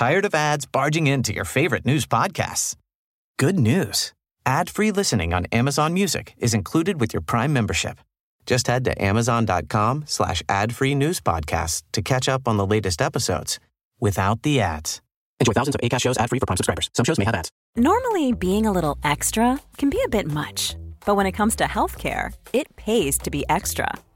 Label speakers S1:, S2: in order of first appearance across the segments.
S1: Tired of ads barging into your favorite news podcasts? Good news. Ad-free listening on Amazon Music is included with your Prime membership. Just head to amazon.com slash ad-free news podcasts to catch up on the latest episodes without the ads. Enjoy thousands of ACAST shows ad-free for Prime subscribers. Some shows may have ads.
S2: Normally, being a little extra can be a bit much. But when it comes to healthcare, it pays to be extra.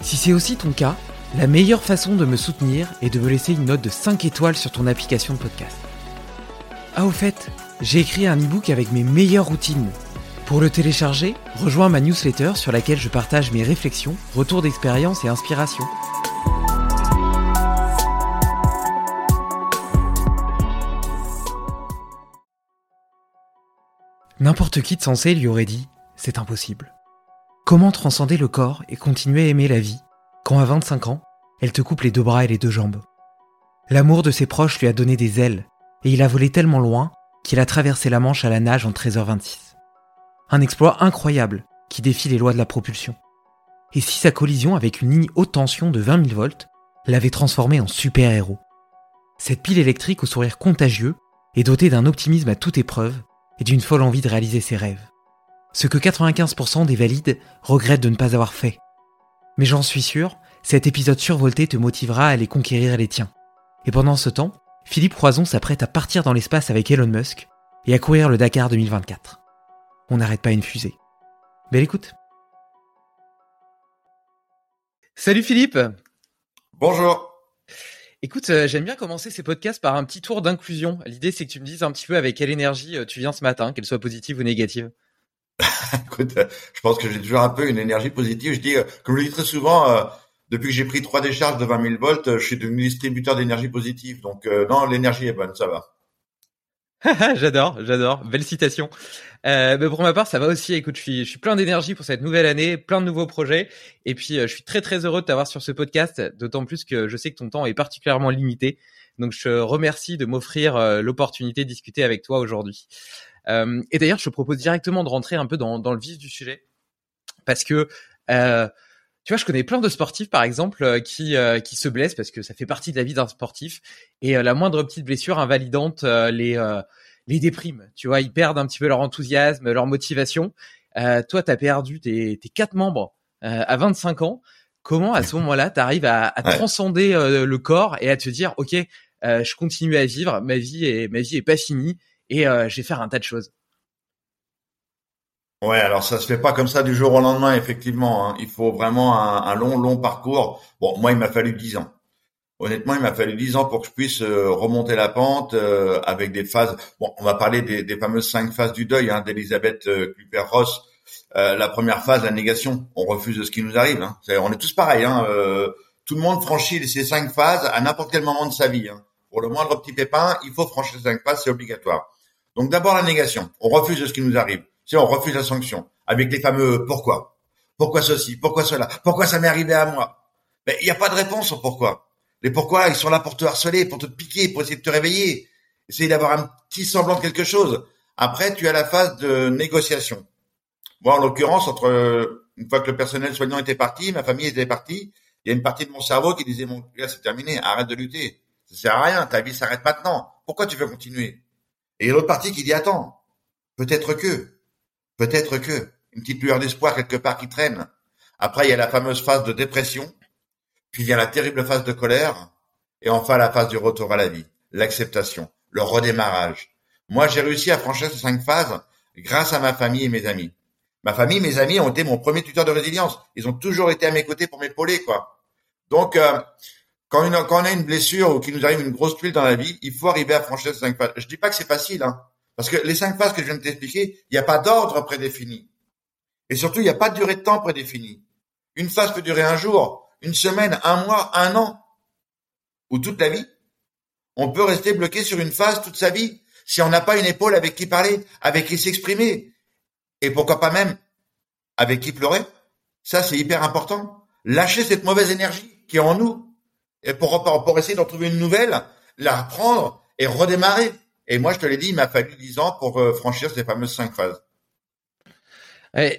S3: Si c'est aussi ton cas, la meilleure façon de me soutenir est de me laisser une note de 5 étoiles sur ton application de podcast. Ah au fait, j'ai écrit un e-book avec mes meilleures routines. Pour le télécharger, rejoins ma newsletter sur laquelle je partage mes réflexions, retours d'expérience et inspiration. N'importe qui de sensé lui aurait dit c'est impossible. Comment transcender le corps et continuer à aimer la vie quand à 25 ans, elle te coupe les deux bras et les deux jambes? L'amour de ses proches lui a donné des ailes et il a volé tellement loin qu'il a traversé la Manche à la nage en 13h26. Un exploit incroyable qui défie les lois de la propulsion. Et si sa collision avec une ligne haute tension de 20 000 volts l'avait transformé en super-héros? Cette pile électrique au sourire contagieux est dotée d'un optimisme à toute épreuve et d'une folle envie de réaliser ses rêves. Ce que 95% des valides regrettent de ne pas avoir fait. Mais j'en suis sûr, cet épisode survolté te motivera à aller conquérir les tiens. Et pendant ce temps, Philippe Croison s'apprête à partir dans l'espace avec Elon Musk et à courir le Dakar 2024. On n'arrête pas une fusée. Belle écoute. Salut Philippe
S4: Bonjour.
S3: Écoute, euh, j'aime bien commencer ces podcasts par un petit tour d'inclusion. L'idée c'est que tu me dises un petit peu avec quelle énergie euh, tu viens ce matin, qu'elle soit positive ou négative.
S4: Écoute, euh, je pense que j'ai toujours un peu une énergie positive. Je dis, euh, comme je le dis très souvent, euh, depuis que j'ai pris trois décharges de 20 000 volts, je suis devenu distributeur d'énergie positive. Donc non, l'énergie est bonne, ça va.
S3: j'adore, j'adore. Belle citation. Euh, mais pour ma part, ça va aussi. Écoute, je suis, je suis plein d'énergie pour cette nouvelle année, plein de nouveaux projets. Et puis, je suis très, très heureux de t'avoir sur ce podcast, d'autant plus que je sais que ton temps est particulièrement limité. Donc, je te remercie de m'offrir l'opportunité de discuter avec toi aujourd'hui. Euh, et d'ailleurs, je te propose directement de rentrer un peu dans, dans le vif du sujet. Parce que, euh, tu vois, je connais plein de sportifs, par exemple, euh, qui, euh, qui se blessent parce que ça fait partie de la vie d'un sportif. Et euh, la moindre petite blessure invalidante euh, les, euh, les déprime. Tu vois, ils perdent un petit peu leur enthousiasme, leur motivation. Euh, toi, tu as perdu tes, tes quatre membres euh, à 25 ans. Comment, à ce moment-là, tu arrives à, à
S4: Ouais.
S3: transcender le corps et à te dire, OK, euh, je continue à vivre, ma vie est, ma vie est pas finie et euh, je vais faire un tas de choses.
S4: Ouais, alors ça se fait pas comme ça du jour au lendemain, effectivement. hein. Il faut vraiment un, long, long parcours. Bon, moi, il m'a fallu dix ans. Honnêtement, il m'a fallu dix ans pour que je puisse euh, remonter la pente euh, avec des phases. Bon, on va parler des, fameuses cinq phases du deuil hein, d'Elisabeth euh, Kluper-Ross. La première phase, la négation. On refuse ce qui nous arrive. Hein. On est tous pareils. Hein. Tout le monde franchit ces cinq phases à n'importe quel moment de sa vie. Pour le moindre petit pépin, il faut franchir ces cinq phases, c'est obligatoire. Donc d'abord la négation. On refuse ce qui nous arrive. Si on refuse la sanction, avec les fameux pourquoi. Pourquoi ceci Pourquoi cela Pourquoi ça m'est arrivé à moi? Il n'y a pas de réponse au pourquoi. Les pourquoi, ils sont là pour te harceler, pour te piquer, pour essayer de te réveiller, essayer d'avoir un petit semblant de quelque chose. Après, tu as la phase de négociation. Moi, en l'occurrence, entre une fois que le personnel soignant était parti, ma famille était partie, il y a une partie de mon cerveau qui disait, mon gars, c'est terminé, arrête de lutter. Ça sert à rien, ta vie s'arrête maintenant. Pourquoi tu veux continuer? Et l'autre partie qui dit, attends, peut-être que, peut-être que, une petite lueur d'espoir quelque part qui traîne. Après, il y a la fameuse phase de dépression, puis il y a la terrible phase de colère, et enfin la phase du retour à la vie, l'acceptation, le redémarrage. Moi, j'ai réussi à franchir ces cinq phases grâce à ma famille et mes amis. Ma famille, mes amis ont été mon premier tuteur de résilience. Ils ont toujours été à mes côtés pour m'épauler, quoi. Donc, euh, quand, on a une blessure ou qu'il nous arrive une grosse tuile dans la vie, il faut arriver à franchir ces cinq phases. Je dis pas que c'est facile, hein, parce que les cinq phases que je viens de t'expliquer, il n'y a pas d'ordre prédéfini. Et surtout, il n'y a pas de durée de temps prédéfinie. Une phase peut durer un jour, une semaine, un mois, un an, ou toute la vie. On peut rester bloqué sur une phase toute sa vie si on n'a pas une épaule avec qui parler, avec qui s'exprimer, et pourquoi pas même avec qui pleurer. Ça, c'est hyper important. Lâcher cette mauvaise énergie qui est en nous, et pour, essayer d'en trouver une nouvelle, la reprendre et redémarrer. Et moi, je te l'ai dit, il m'a fallu dix ans pour euh, franchir ces fameuses cinq phases.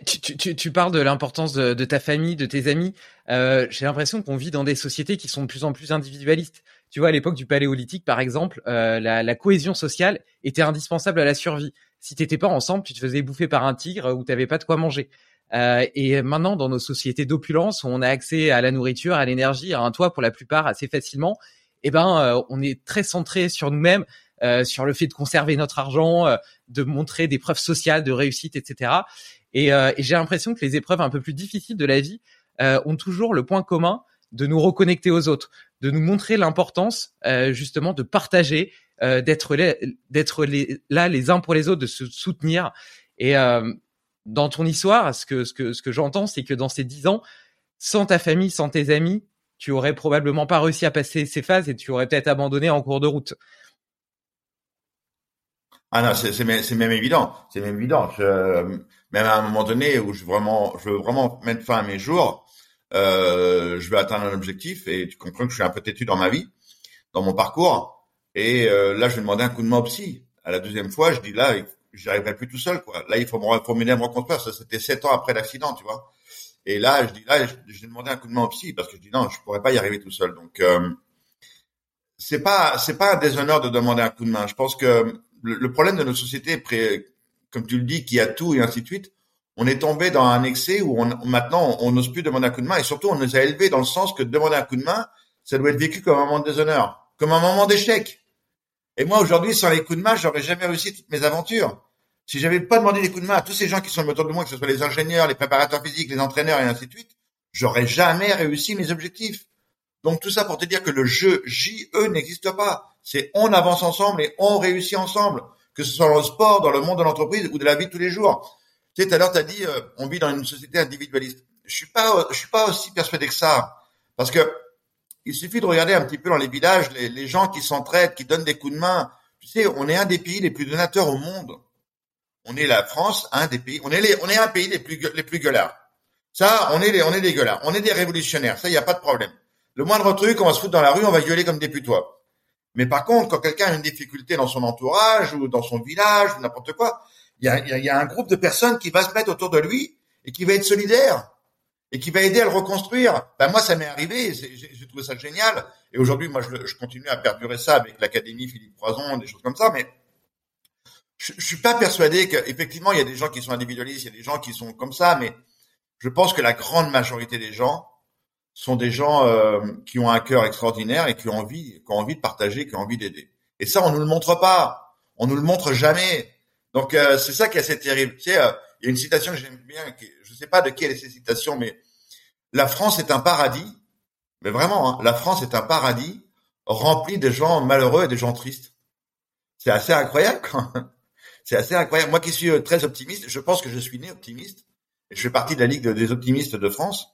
S3: tu, tu, parles de l'importance de, de, ta famille, de tes amis. Euh, J'ai l'impression qu'on vit dans des sociétés qui sont de plus en plus individualistes. Tu vois, à l'époque du paléolithique, par exemple, euh, la, la, cohésion sociale était indispensable à la survie. Si t'étais pas ensemble, tu te faisais bouffer par un tigre ou t'avais pas de quoi manger. Euh, et maintenant, dans nos sociétés d'opulence, où on a accès à la nourriture, à l'énergie, à un toit pour la plupart assez facilement, eh ben, euh, on est très centré sur nous-mêmes, euh, sur le fait de conserver notre argent, de montrer des preuves sociales de réussite, etc. Et, j'ai l'impression que les épreuves un peu plus difficiles de la vie ont toujours le point commun de nous reconnecter aux autres, de nous montrer l'importance justement de partager, d'être là les uns pour les autres, de se soutenir. Dans ton histoire, ce que, j'entends, c'est que dans ces dix ans, sans ta famille, sans tes amis, tu aurais probablement pas réussi à passer ces phases et tu aurais peut-être abandonné en cours de route.
S4: Ah non, c'est même évident, c'est même évident. Même à un moment donné où je veux vraiment mettre fin à mes jours, euh, je veux atteindre un objectif et tu comprends que je suis un peu têtu dans ma vie, dans mon parcours. Et euh, là, je vais demander un coup de main au psy. À la deuxième fois, je dis là, j'y arriverai plus tout seul, quoi. Là, il faut m'aider à me reconstruire. Ça, c'était sept ans après l'accident, tu vois. Et là, je dis là, j'ai demandé un coup de main au psy parce que je dis non, je pourrais pas y arriver tout seul. Donc, euh, c'est pas, c'est pas un déshonneur de demander un coup de main. Je pense que le, problème de notre société, comme tu le dis, qui a tout et ainsi de suite, on est tombé dans un excès où on, maintenant on n'ose plus demander un coup de main et surtout on nous a élevés dans le sens que demander un coup de main, ça doit être vécu comme un moment de déshonneur, comme un moment d'échec. Et moi, aujourd'hui, sans les coups de main, j'aurais jamais réussi toutes mes aventures. Si j'avais pas demandé des coups de main à tous ces gens qui sont autour de moi, que ce soit les ingénieurs, les préparateurs physiques, les entraîneurs et ainsi de suite, j'aurais jamais réussi mes objectifs. Donc tout ça pour te dire que le jeu JE n'existe pas. C'est on avance ensemble et on réussit ensemble. Que ce soit dans le sport, dans le monde de l'entreprise ou de la vie de tous les jours. Tu sais, tout à l'heure, tu as dit, euh, on vit dans une société individualiste. Je suis pas, je suis pas aussi persuadé que ça. Parce que il suffit de regarder un petit peu dans les villages les, gens qui s'entraident, qui donnent des coups de main. Tu sais, on est un des pays les plus donateurs au monde. On est la France, un des pays. On est les, on est un pays les plus les plus gueulards. Ça, on est les, on est des gueulards. On est des révolutionnaires. Ça, il y a pas de problème. Le moindre truc, on va se foutre dans la rue, on va gueuler comme des putois. Mais par contre, quand quelqu'un a une difficulté dans son entourage ou dans son village ou n'importe quoi, il y a, y a un groupe de personnes qui va se mettre autour de lui et qui va être solidaire et qui va aider à le reconstruire. Ben moi, ça m'est arrivé, j'ai trouvé ça génial. Et aujourd'hui, moi, je, je, continue à perdurer ça avec l'Académie Philippe Croison, des choses comme ça. Mais je, je suis pas persuadé qu'effectivement, il y a des gens qui sont individualistes, il y a des gens qui sont comme ça. Mais je pense que la grande majorité des gens sont des gens euh, qui ont un cœur extraordinaire et qui ont envie, qui ont envie de partager, qui ont envie d'aider. Et ça, on nous le montre pas. On nous le montre jamais. Donc euh, c'est ça qui est assez terrible. Tu sais, euh, il y a une citation que j'aime bien, qui, sais pas de qui est cette citation, mais la France est un paradis, mais vraiment, hein, la France est un paradis rempli de gens malheureux et de gens tristes. C'est assez incroyable. C'est assez incroyable. Moi qui suis très optimiste, je pense que je suis né optimiste. Je fais partie de la Ligue des optimistes de France.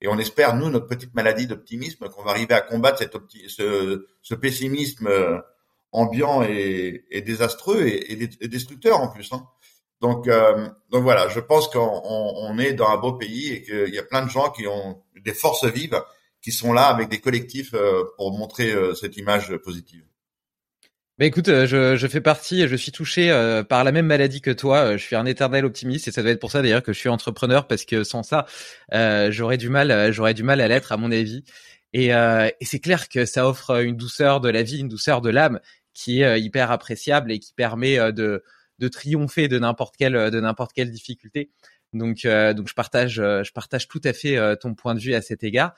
S4: Et on espère, nous, notre petite maladie d'optimisme, qu'on va arriver à combattre cet ce, pessimisme ambiant et, désastreux et, et, destructeur en plus. Hein. Donc, euh, donc voilà, je pense qu'on on est dans un beau pays et qu'il y a plein de gens qui ont des forces vives qui sont là avec des collectifs euh, pour montrer euh, cette image positive.
S3: Bah écoute, je, je fais partie, je suis touché par la même maladie que toi. Je suis un éternel optimiste et ça doit être pour ça d'ailleurs que je suis entrepreneur parce que sans ça, j'aurais du mal, j'aurais du mal à l'être à mon avis. Et, et c'est clair que ça offre une douceur de la vie, une douceur de l'âme qui est hyper appréciable et qui permet de de triompher de n'importe quelle de n'importe quelle difficulté. Donc euh, donc je partage euh, je partage tout à fait euh, ton point de vue à cet égard.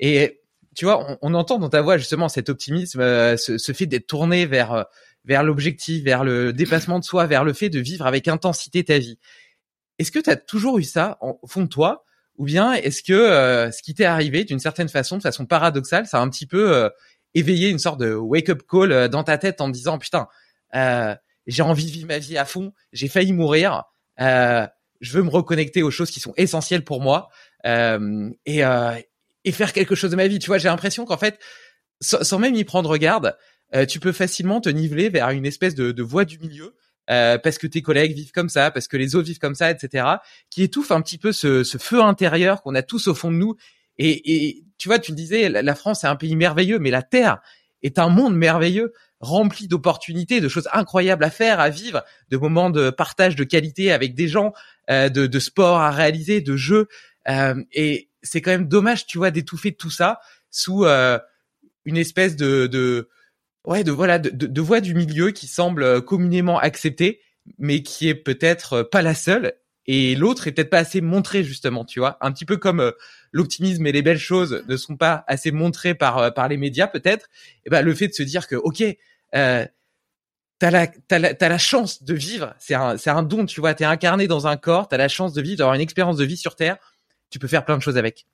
S3: Et tu vois, on, entend dans ta voix justement cet optimisme, ce, fait d'être tourné vers vers l'objectif, vers le dépassement de soi, vers le fait de vivre avec intensité ta vie. Est-ce que tu as toujours eu ça au fond de toi? Ou bien est-ce que ce qui t'est arrivé d'une certaine façon, de façon paradoxale, ça a un petit peu éveillé une sorte de wake-up call dans ta tête en disant putain, j'ai envie de vivre ma vie à fond, j'ai failli mourir, euh, je veux me reconnecter aux choses qui sont essentielles pour moi euh, et, euh, et faire quelque chose de ma vie. Tu vois, j'ai l'impression qu'en fait, sans, même y prendre garde, euh, tu peux facilement te niveler vers une espèce de, de voie du milieu. Euh, parce que tes collègues vivent comme ça, parce que les autres vivent comme ça, etc., qui étouffe un petit peu ce, ce feu intérieur qu'on a tous au fond de nous. Et, et tu vois, tu me disais, la France est un pays merveilleux, mais la Terre est un monde merveilleux rempli d'opportunités, de choses incroyables à faire, à vivre, de moments de partage de qualité avec des gens, euh, de, de sport à réaliser, de jeux. Euh, et c'est quand même dommage, tu vois, d'étouffer tout ça sous euh, une espèce de, de ouais, de voilà, de, de, voie du milieu qui semble communément acceptée, mais qui est peut-être pas la seule. Et l'autre est peut-être pas assez montré justement, tu vois, un petit peu comme l'optimisme et les belles choses ne sont pas assez montrées par par les médias peut-être. Et ben le fait de se dire que ok, euh, t'as la, la, chance de vivre. C'est un, un don, tu vois. T'es incarné dans un corps. T'as la chance de vivre, d'avoir une expérience de vie sur Terre. Tu peux faire plein de choses avec.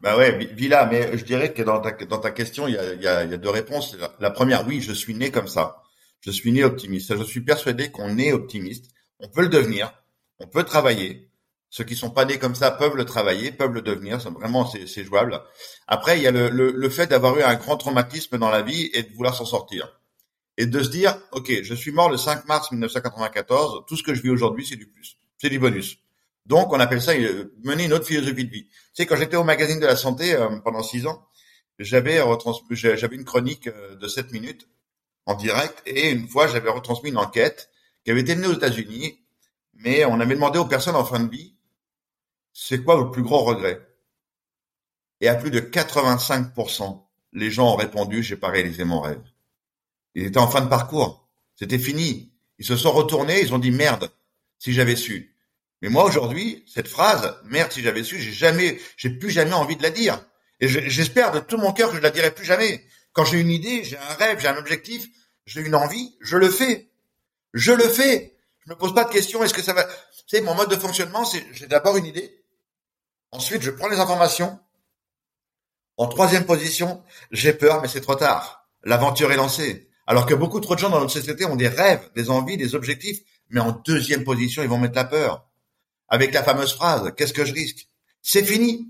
S4: Bah ouais, Villa, mais je dirais que dans ta, dans ta question, il y a, y a deux réponses. La première, oui, je suis né comme ça. Je suis né optimiste. Je suis persuadé qu'on est optimiste. On peut le devenir. On peut travailler. Ceux qui sont pas nés comme ça peuvent le travailler, peuvent le devenir. Vraiment, c'est jouable. Après, il y a le, le, le fait d'avoir eu un grand traumatisme dans la vie et de vouloir s'en sortir. Et de se dire, OK, je suis mort le 5 mars 1994. Tout ce que je vis aujourd'hui, c'est du plus. C'est du bonus. Donc, on appelle ça euh, mener une autre philosophie de vie. Tu sais, quand j'étais au magazine de la santé euh, pendant six ans, j'avais j'avais une chronique euh, de 7 minutes en direct et une fois, j'avais retransmis une enquête qui avait été menée aux États-Unis, mais on avait demandé aux personnes en fin de vie c'est quoi votre plus grand regret? Et à plus de 85%, les gens ont répondu, j'ai pas réalisé mon rêve. Ils étaient en fin de parcours. C'était fini. Ils se sont retournés, ils ont dit merde, si j'avais su. Mais moi aujourd'hui, cette phrase, merde si j'avais su, j'ai jamais, j'ai plus jamais envie de la dire. Et j'espère de tout mon cœur que je la dirai plus jamais. Quand j'ai une idée, j'ai un rêve, j'ai un objectif, j'ai une envie, je le fais. Je le fais. Je me pose pas de questions, est-ce que ça va, c'est mon mode de fonctionnement, c'est, j'ai d'abord une idée, Ensuite, je prends les informations. En troisième position, j'ai peur, mais c'est trop tard. L'aventure est lancée. Alors que beaucoup trop de gens dans notre société ont des rêves, des envies, des objectifs, mais en deuxième position, ils vont mettre la peur. Avec la fameuse phrase, qu'est-ce que je risque? C'est fini.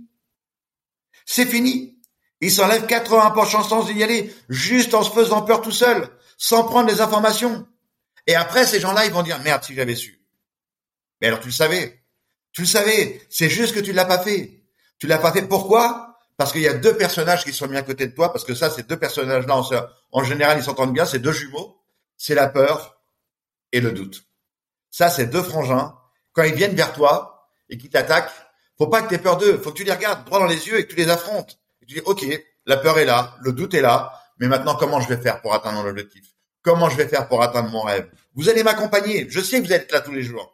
S4: C'est fini. Ils s'enlèvent 80% de chance d'y aller, juste en se faisant peur tout seul, sans prendre les informations. Et après, ces gens-là, ils vont dire, merde, si j'avais su. Mais alors tu le savais. Tu le savais, c'est juste que tu l'as pas fait. Tu l'as pas fait. Pourquoi? Parce qu'il y a deux personnages qui sont mis à côté de toi, parce que ça, ces deux personnages-là, en, général, ils s'entendent bien, c'est deux jumeaux, c'est la peur et le doute. Ça, c'est deux frangins. Quand ils viennent vers toi et qu'ils t'attaquent, faut pas que tu aies peur d'eux. Faut que tu les regardes droit dans les yeux et que tu les affrontes. Et tu dis, OK, la peur est là, le doute est là, mais maintenant, comment je vais faire pour atteindre mon objectif? Comment je vais faire pour atteindre mon rêve? Vous allez m'accompagner. Je sais que vous êtes là tous les jours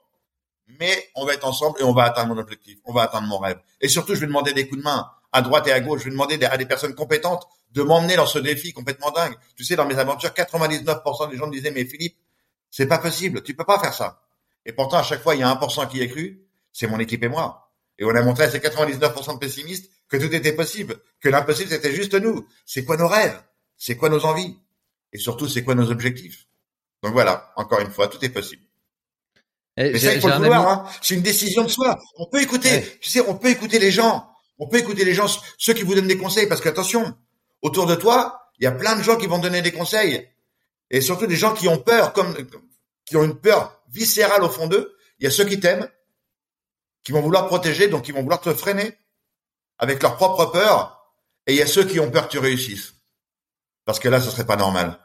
S4: mais on va être ensemble et on va atteindre mon objectif, on va atteindre mon rêve. Et surtout, je vais demander des coups de main à droite et à gauche. Je vais demander à des personnes compétentes de m'emmener dans ce défi complètement dingue. Tu sais, dans mes aventures, 99% des gens me disaient, mais Philippe, c'est pas possible, tu peux pas faire ça. Et pourtant, à chaque fois, il y a 1% qui a cru, c'est mon équipe et moi. Et on a montré à ces 99% de pessimistes que tout était possible, que l'impossible c'était juste nous. C'est quoi nos rêves? C'est quoi nos envies? Et surtout, c'est quoi nos objectifs? Donc voilà, encore une fois, tout est possible. Eh, Mais ça, il faut le vouloir. Hein. C'est une décision de soi. On peut écouter. Tu sais, on peut écouter les gens. On peut écouter les gens, ceux qui vous donnent des conseils, parce qu'attention, autour de toi, il y a plein de gens qui vont donner des conseils, et surtout des gens qui ont peur, comme qui ont une peur viscérale au fond d'eux. Il y a ceux qui t'aiment, qui vont vouloir protéger, donc qui vont vouloir te freiner avec leur propre peur. Et il y a ceux qui ont peur que tu réussisses. Parce que là, ce serait pas normal.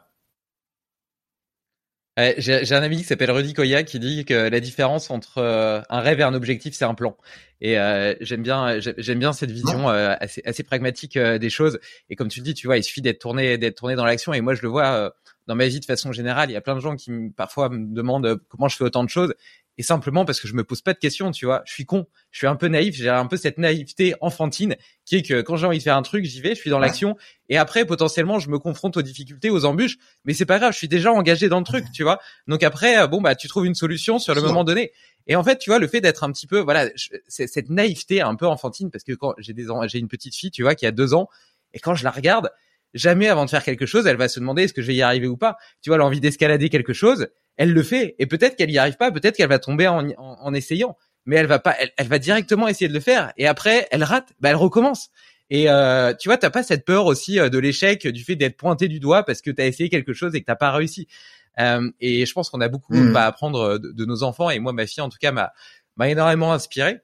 S3: J'ai un ami qui s'appelle Rudy Koya qui dit que la différence entre euh, un rêve et un objectif, c'est un plan. Et euh, j'aime bien, j'aime bien cette vision euh, assez, assez, pragmatique des choses. Et comme tu le dis, tu vois, il suffit d'être tourné, d'être tourné dans l'action. Et moi, je le vois dans ma vie de façon générale. Il y a plein de gens qui parfois me demandent comment je fais autant de choses et simplement parce que je me pose pas de questions, tu vois. Je suis con, je suis un peu naïf, j'ai un peu cette naïveté enfantine qui est que quand j'ai envie de faire un truc, j'y vais, je suis dans l'action. Et après potentiellement je me confronte aux difficultés, aux embûches, mais c'est pas grave, je suis déjà engagé dans le truc, tu vois. Donc après euh, bon bah tu trouves une solution sur le moment donné. Et en fait, tu vois, le fait d'être un petit peu voilà, cette naïveté un peu enfantine parce que quand j'ai des j'ai une petite fille, tu vois, qui a deux ans. Et quand je la regarde, jamais avant de faire quelque chose, elle va se demander est-ce que je vais y arriver ou pas. Tu vois, l'envie d'escalader quelque chose, elle le fait. Et peut-être qu'elle y arrive pas, peut-être qu'elle va tomber en, en, essayant. Mais elle va pas, elle, va directement essayer de le faire. Et après, elle rate, bah elle recommence. Et euh, tu vois, t'as pas cette peur aussi euh, de l'échec, du fait d'être pointé du doigt parce que t'as essayé quelque chose et que t'as pas réussi. Euh, et je pense qu'on a beaucoup mmh. à apprendre euh, de, nos enfants. Et moi, ma fille, en tout cas, m'a m'a énormément inspiré.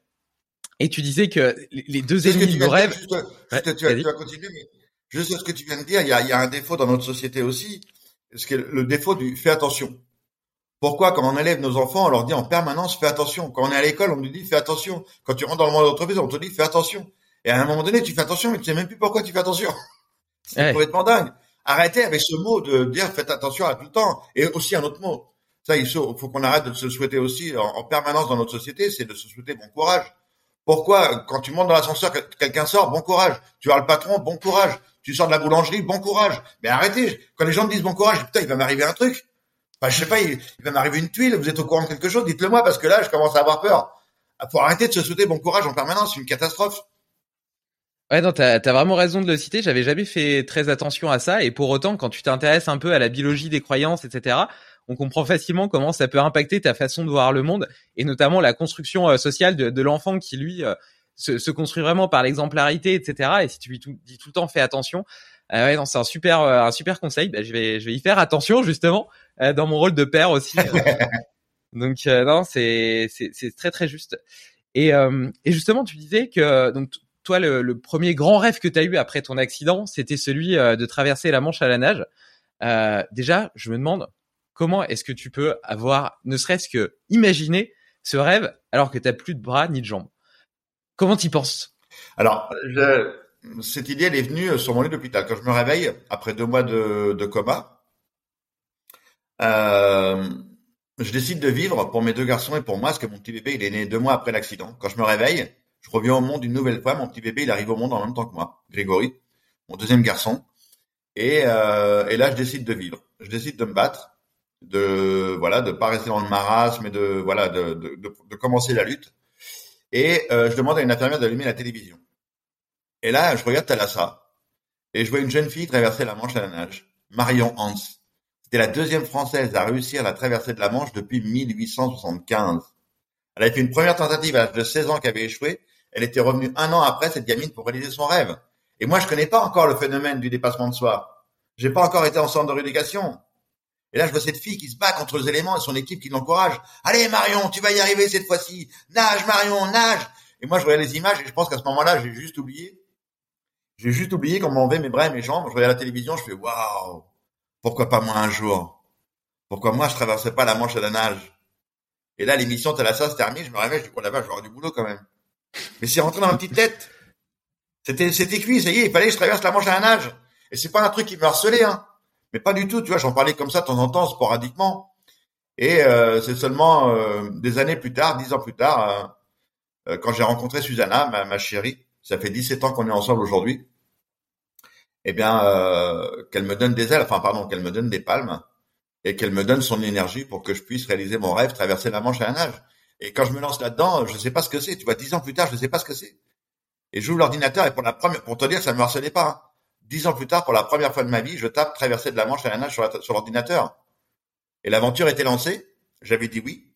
S3: Et tu disais que les deux ennemis de rêve.
S4: Juste, tu, vas, tu, vas, continuer, mais juste ce que tu viens de dire, il y a, il y a un défaut dans notre société aussi, c'est le défaut du fais attention. Pourquoi, quand on élève nos enfants, on leur dit en permanence fais attention. Quand on est à l'école, on nous dit fais attention. Quand tu rentres dans le monde de l'entreprise, on te dit fais attention. Et à un moment donné, tu fais attention, mais tu sais même plus pourquoi tu fais attention. C'est complètement dingue. Arrêtez avec ce mot de dire faites attention à tout le temps. Et aussi un autre mot. Ça, il faut, qu'on arrête de se souhaiter aussi en, permanence dans notre société, c'est de se souhaiter bon courage. Pourquoi, quand tu montes dans l'ascenseur, quelqu'un sort, bon courage. Tu vois le patron, bon courage. Tu sors de la boulangerie, bon courage. Mais arrêtez. Quand les gens me disent bon courage, putain, il va m'arriver un truc. Bah, je sais pas, il, va m'arriver une tuile, vous êtes au courant de quelque chose, dites-le moi, parce que là, je commence à avoir peur. Il faut arrêter de se souhaiter bon courage en permanence, c'est une catastrophe.
S3: Ouais, non, t'as as vraiment raison de le citer. J'avais jamais fait très attention à ça, et pour autant, quand tu t'intéresses un peu à la biologie des croyances, etc., on comprend facilement comment ça peut impacter ta façon de voir le monde, et notamment la construction euh, sociale de, l'enfant qui lui euh, se, construit vraiment par l'exemplarité, etc. Et si tu lui dis tout le temps fais attention, euh, ouais, non, c'est un super un super conseil. Bah, je vais je vais y faire attention justement. Euh, dans mon rôle de père aussi. donc euh, non, c'est c'est très très juste. Et euh, et justement, tu disais que donc toi le, premier grand rêve que tu as eu après ton accident, c'était celui de traverser la Manche à la nage. déjà, je me demande comment est-ce que tu peux avoir ne serait-ce que imaginer ce rêve alors que tu n'as plus de bras ni de jambes. Comment t'y penses?
S4: Alors, je, cette idée elle est venue sur mon lit d'hôpital quand je me réveille après deux mois de, de coma. Euh, je décide de vivre pour mes deux garçons et pour moi, parce que mon petit bébé, il est né deux mois après l'accident. Quand je me réveille, je reviens au monde une nouvelle fois. Mon petit bébé, il arrive au monde en même temps que moi, Grégory, mon deuxième garçon. Et, euh, et là, je décide de vivre. Je décide de me battre, de voilà, de pas rester dans le marasme, mais de voilà, de, de, de, commencer la lutte. Et euh, je demande à une infirmière d'allumer la télévision. Et là, je regarde Thalassa et je vois une jeune fille traverser la Manche à la nage, Marion Hans. C'était la deuxième Française à réussir la traversée de la Manche depuis 1875. Elle avait fait une première tentative à l'âge de 16 ans qui avait échoué. Elle était revenue un an après, cette gamine, pour réaliser son rêve. Et moi, je connais pas encore le phénomène du dépassement de soi. J'ai pas encore été en centre de rééducation. Et là, je vois cette fille qui se bat contre les éléments et son équipe qui l'encourage. Allez, Marion, tu vas y arriver cette fois-ci. Nage, Marion, nage. Et moi, je voyais les images et je pense qu'à ce moment-là, j'ai juste oublié. J'ai juste oublié qu'on m'enlevait mes bras et mes jambes. Je regarde la télévision, je fais waouh. Pourquoi pas moi un jour? Pourquoi moi je traversais pas la Manche à la nage? Et là, l'émission Thalassa se termine, je me réveille, je dis, oh la vache, j'aurai du boulot quand même. Mais c'est rentré dans ma petite tête. C'était, c'était cuit, ça y est, il fallait que je traverse la Manche à la nage. Et c'est pas un truc qui me harcelait, hein. Mais pas du tout, tu vois, j'en parlais comme ça de temps en temps, sporadiquement. Et euh, c'est seulement euh, des années plus tard, dix ans plus tard, euh, quand j'ai rencontré Susanna, ma, ma, chérie, ça fait 17 ans qu'on est ensemble aujourd'hui, eh bien, euh, qu'elle me donne des ailes, enfin pardon, qu'elle me donne des palmes et qu'elle me donne son énergie pour que je puisse réaliser mon rêve, traverser la Manche à la nage. Et quand je me lance là-dedans, je ne sais pas ce que c'est. Tu vois, dix ans plus tard, je ne sais pas ce que c'est. Et j'ouvre l'ordinateur et pour la première, pour te dire, ça me harcelait pas. Hein. Dix ans plus tard, pour la première fois de ma vie, je tape traverser de la Manche à la nage sur l'ordinateur. Et l'aventure était lancée. J'avais dit oui.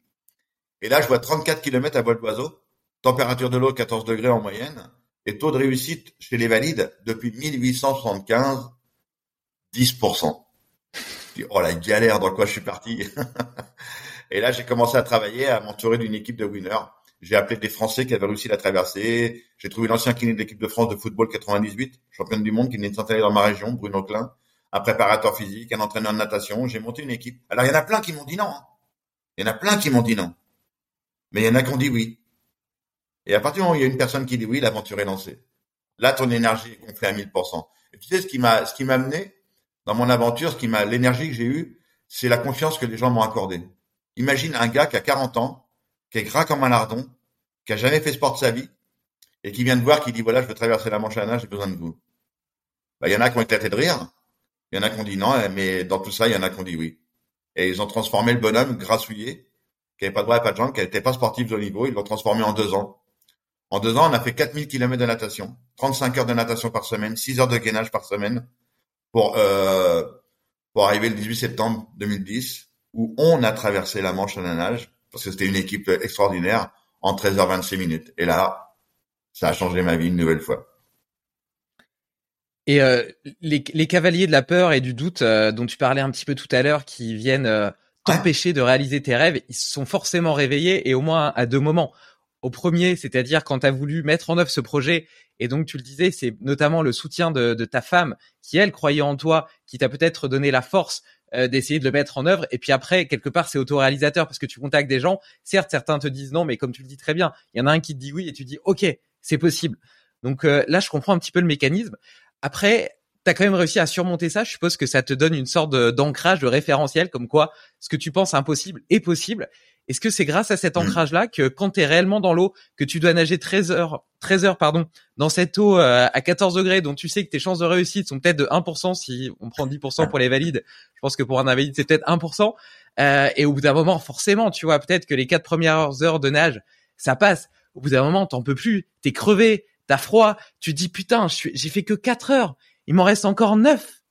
S4: Et là, je vois 34 km à vol d'oiseau. Température de l'eau 14 degrés en moyenne et taux de réussite chez les valides depuis 1875, 10%. oh la galère dans quoi je suis parti. Et là, j'ai commencé à travailler, à m'entourer d'une équipe de winners. J'ai appelé des Français qui avaient réussi la traversée. J'ai trouvé l'ancien kiné de l'équipe de France de football 98, championne du monde, qui venait de s'installer dans ma région, Bruno Klein, un préparateur physique, un entraîneur de natation. J'ai monté une équipe. Alors, il y en a plein qui m'ont dit non. Hein. Il y en a plein qui m'ont dit non. Mais il y en a qui ont dit oui. Et à partir du moment où il y a une personne qui dit oui, l'aventure est lancée. Là, ton énergie est gonflée à 1000%. Et tu sais, ce qui m'a, ce qui m'a amené dans mon aventure, ce qui m'a, l'énergie que j'ai eue, c'est la confiance que les gens m'ont accordée. Imagine un gars qui a 40 ans, qui est gras comme un lardon, qui a jamais fait sport de sa vie, et qui vient de voir, qui dit voilà, je veux traverser la Manche à j'ai besoin de vous. Bah, il y en a qui ont éclaté de rire. Il y en a qui ont dit non, mais dans tout ça, il y en a qui ont dit oui. Et ils ont transformé le bonhomme grassouillé, qui avait pas de bras et pas de jambes, qui n'était pas sportif de niveau, ils l'ont transformé en deux ans. En deux ans, on a fait 4000 km de natation, 35 heures de natation par semaine, 6 heures de gainage par semaine, pour, euh, pour arriver le 18 septembre 2010, où on a traversé la Manche à la nage, parce que c'était une équipe extraordinaire, en 13h26 minutes. Et là, ça a changé ma vie une nouvelle fois.
S3: Et euh, les, les, cavaliers de la peur et du doute euh, dont tu parlais un petit peu tout à l'heure, qui viennent euh, t'empêcher de réaliser tes rêves, ils sont forcément réveillés et au moins à deux moments. Au premier, c'est-à-dire quand tu as voulu mettre en œuvre ce projet, et donc tu le disais, c'est notamment le soutien de, ta femme qui, elle, croyait en toi, qui t'a peut-être donné la force d'essayer de le mettre en œuvre. Et puis après, quelque part, c'est autoréalisateur parce que tu contactes des gens. Certes, certains te disent non, mais comme tu le dis très bien, il y en a un qui te dit oui et tu dis ok, c'est possible. Donc là, je comprends un petit peu le mécanisme. Après, tu as quand même réussi à surmonter ça. Je suppose que ça te donne une sorte d'ancrage, de, référentiel, comme quoi ce que tu penses impossible est possible. Est-ce que c'est grâce à cet mmh. ancrage-là que quand tu es réellement dans l'eau, que tu dois nager 13 heures, 13 heures pardon, dans cette eau euh, à 14 degrés, dont tu sais que tes chances de réussite sont peut-être de 1%, si on prend 10% pour les valides, je pense que pour un invalide c'est peut-être 1%. Euh, et au bout d'un moment, forcément, tu vois, peut-être que les quatre premières heures de nage, ça passe. Au bout d'un moment, t'en peux plus, t'es crevé, t'as froid, tu dis putain, j'ai fait que 4 heures, il m'en reste encore 9.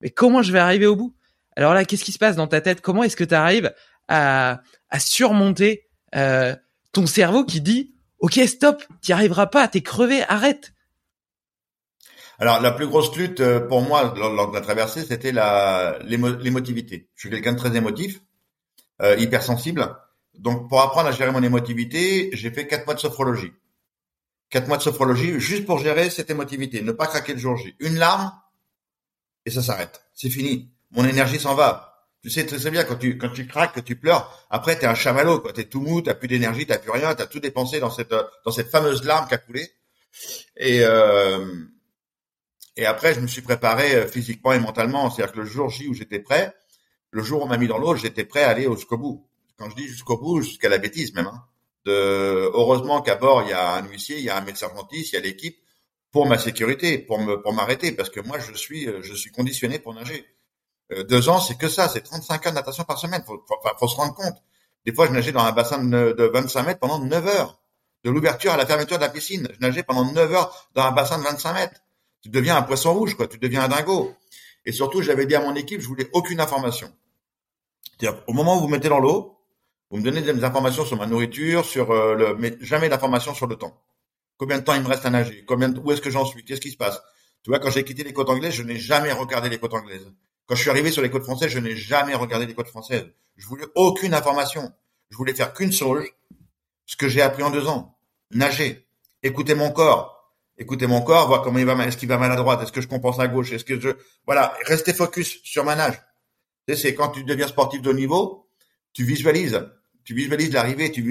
S3: Mais comment je vais arriver au bout? Alors là, qu'est-ce qui se passe dans ta tête? Comment est-ce que tu arrives à, surmonter euh, ton cerveau qui dit OK, stop, t'y arriveras pas, t'es crevé, arrête.
S4: Alors la plus grosse lutte euh, pour moi lors, de la traversée, c'était la l'émotivité. Je suis quelqu'un de très émotif, euh, hypersensible. Donc pour apprendre à gérer mon émotivité, j'ai fait quatre mois de sophrologie quatre mois de sophrologie juste pour gérer cette émotivité, ne pas craquer le jour J. Une larme et ça s'arrête. C'est fini. Mon énergie s'en va. Tu sais très bien quand tu quand tu craques, que tu pleures, après t'es un chamallow, quoi. T'es tout mou, t'as plus d'énergie, t'as plus rien, t'as tout dépensé dans cette dans cette fameuse larme qui a coulé. Et euh, et après je me suis préparé euh, physiquement et mentalement. C'est-à-dire que le jour J où j'étais prêt, le jour où on m'a mis dans l'eau, j'étais prêt à aller jusqu'au bout. Quand je dis jusqu'au bout, jusqu'à la bêtise même. Hein de, heureusement qu'à bord il y a un huissier, il y a un médecin dentiste, il y a l'équipe pour ma sécurité, pour me pour m'arrêter, parce que moi je suis je suis conditionné pour nager. Euh, deux ans, c'est que ça, c'est 35 heures de natation par semaine. Faut, faut, se rendre compte. Des fois, je nageais dans un bassin de, de 25 mètres pendant 9 heures. De l'ouverture à la fermeture de la piscine, je nageais pendant 9 heures dans un bassin de 25 mètres. Tu deviens un poisson rouge, quoi. Tu deviens un dingo. Et surtout, j'avais dit à mon équipe, je voulais aucune information. C'est-à-dire, au moment où vous mettez dans l'eau, vous me donnez des informations sur ma nourriture, sur euh, le, mais jamais d'informations sur le temps. Combien de temps il me reste à nager? Combien Où est-ce que j'en suis? Qu'est-ce qui se passe? Tu vois, quand j'ai quitté les côtes anglaises, je n'ai jamais regardé les côtes anglaises. Quand je suis arrivé sur les côtes françaises, je n'ai jamais regardé les côtes françaises. Je voulais aucune information. Je voulais faire qu'une chose, ce que j'ai appris en deux ans. Nager. Écouter mon corps. Écouter mon corps, voir comment il va, est-ce qu'il va mal à droite, est-ce que je compense à gauche, est-ce que je, voilà, rester focus sur ma nage. C'est quand tu deviens sportif de haut niveau, tu visualises tu visualises l'arrivée, tu,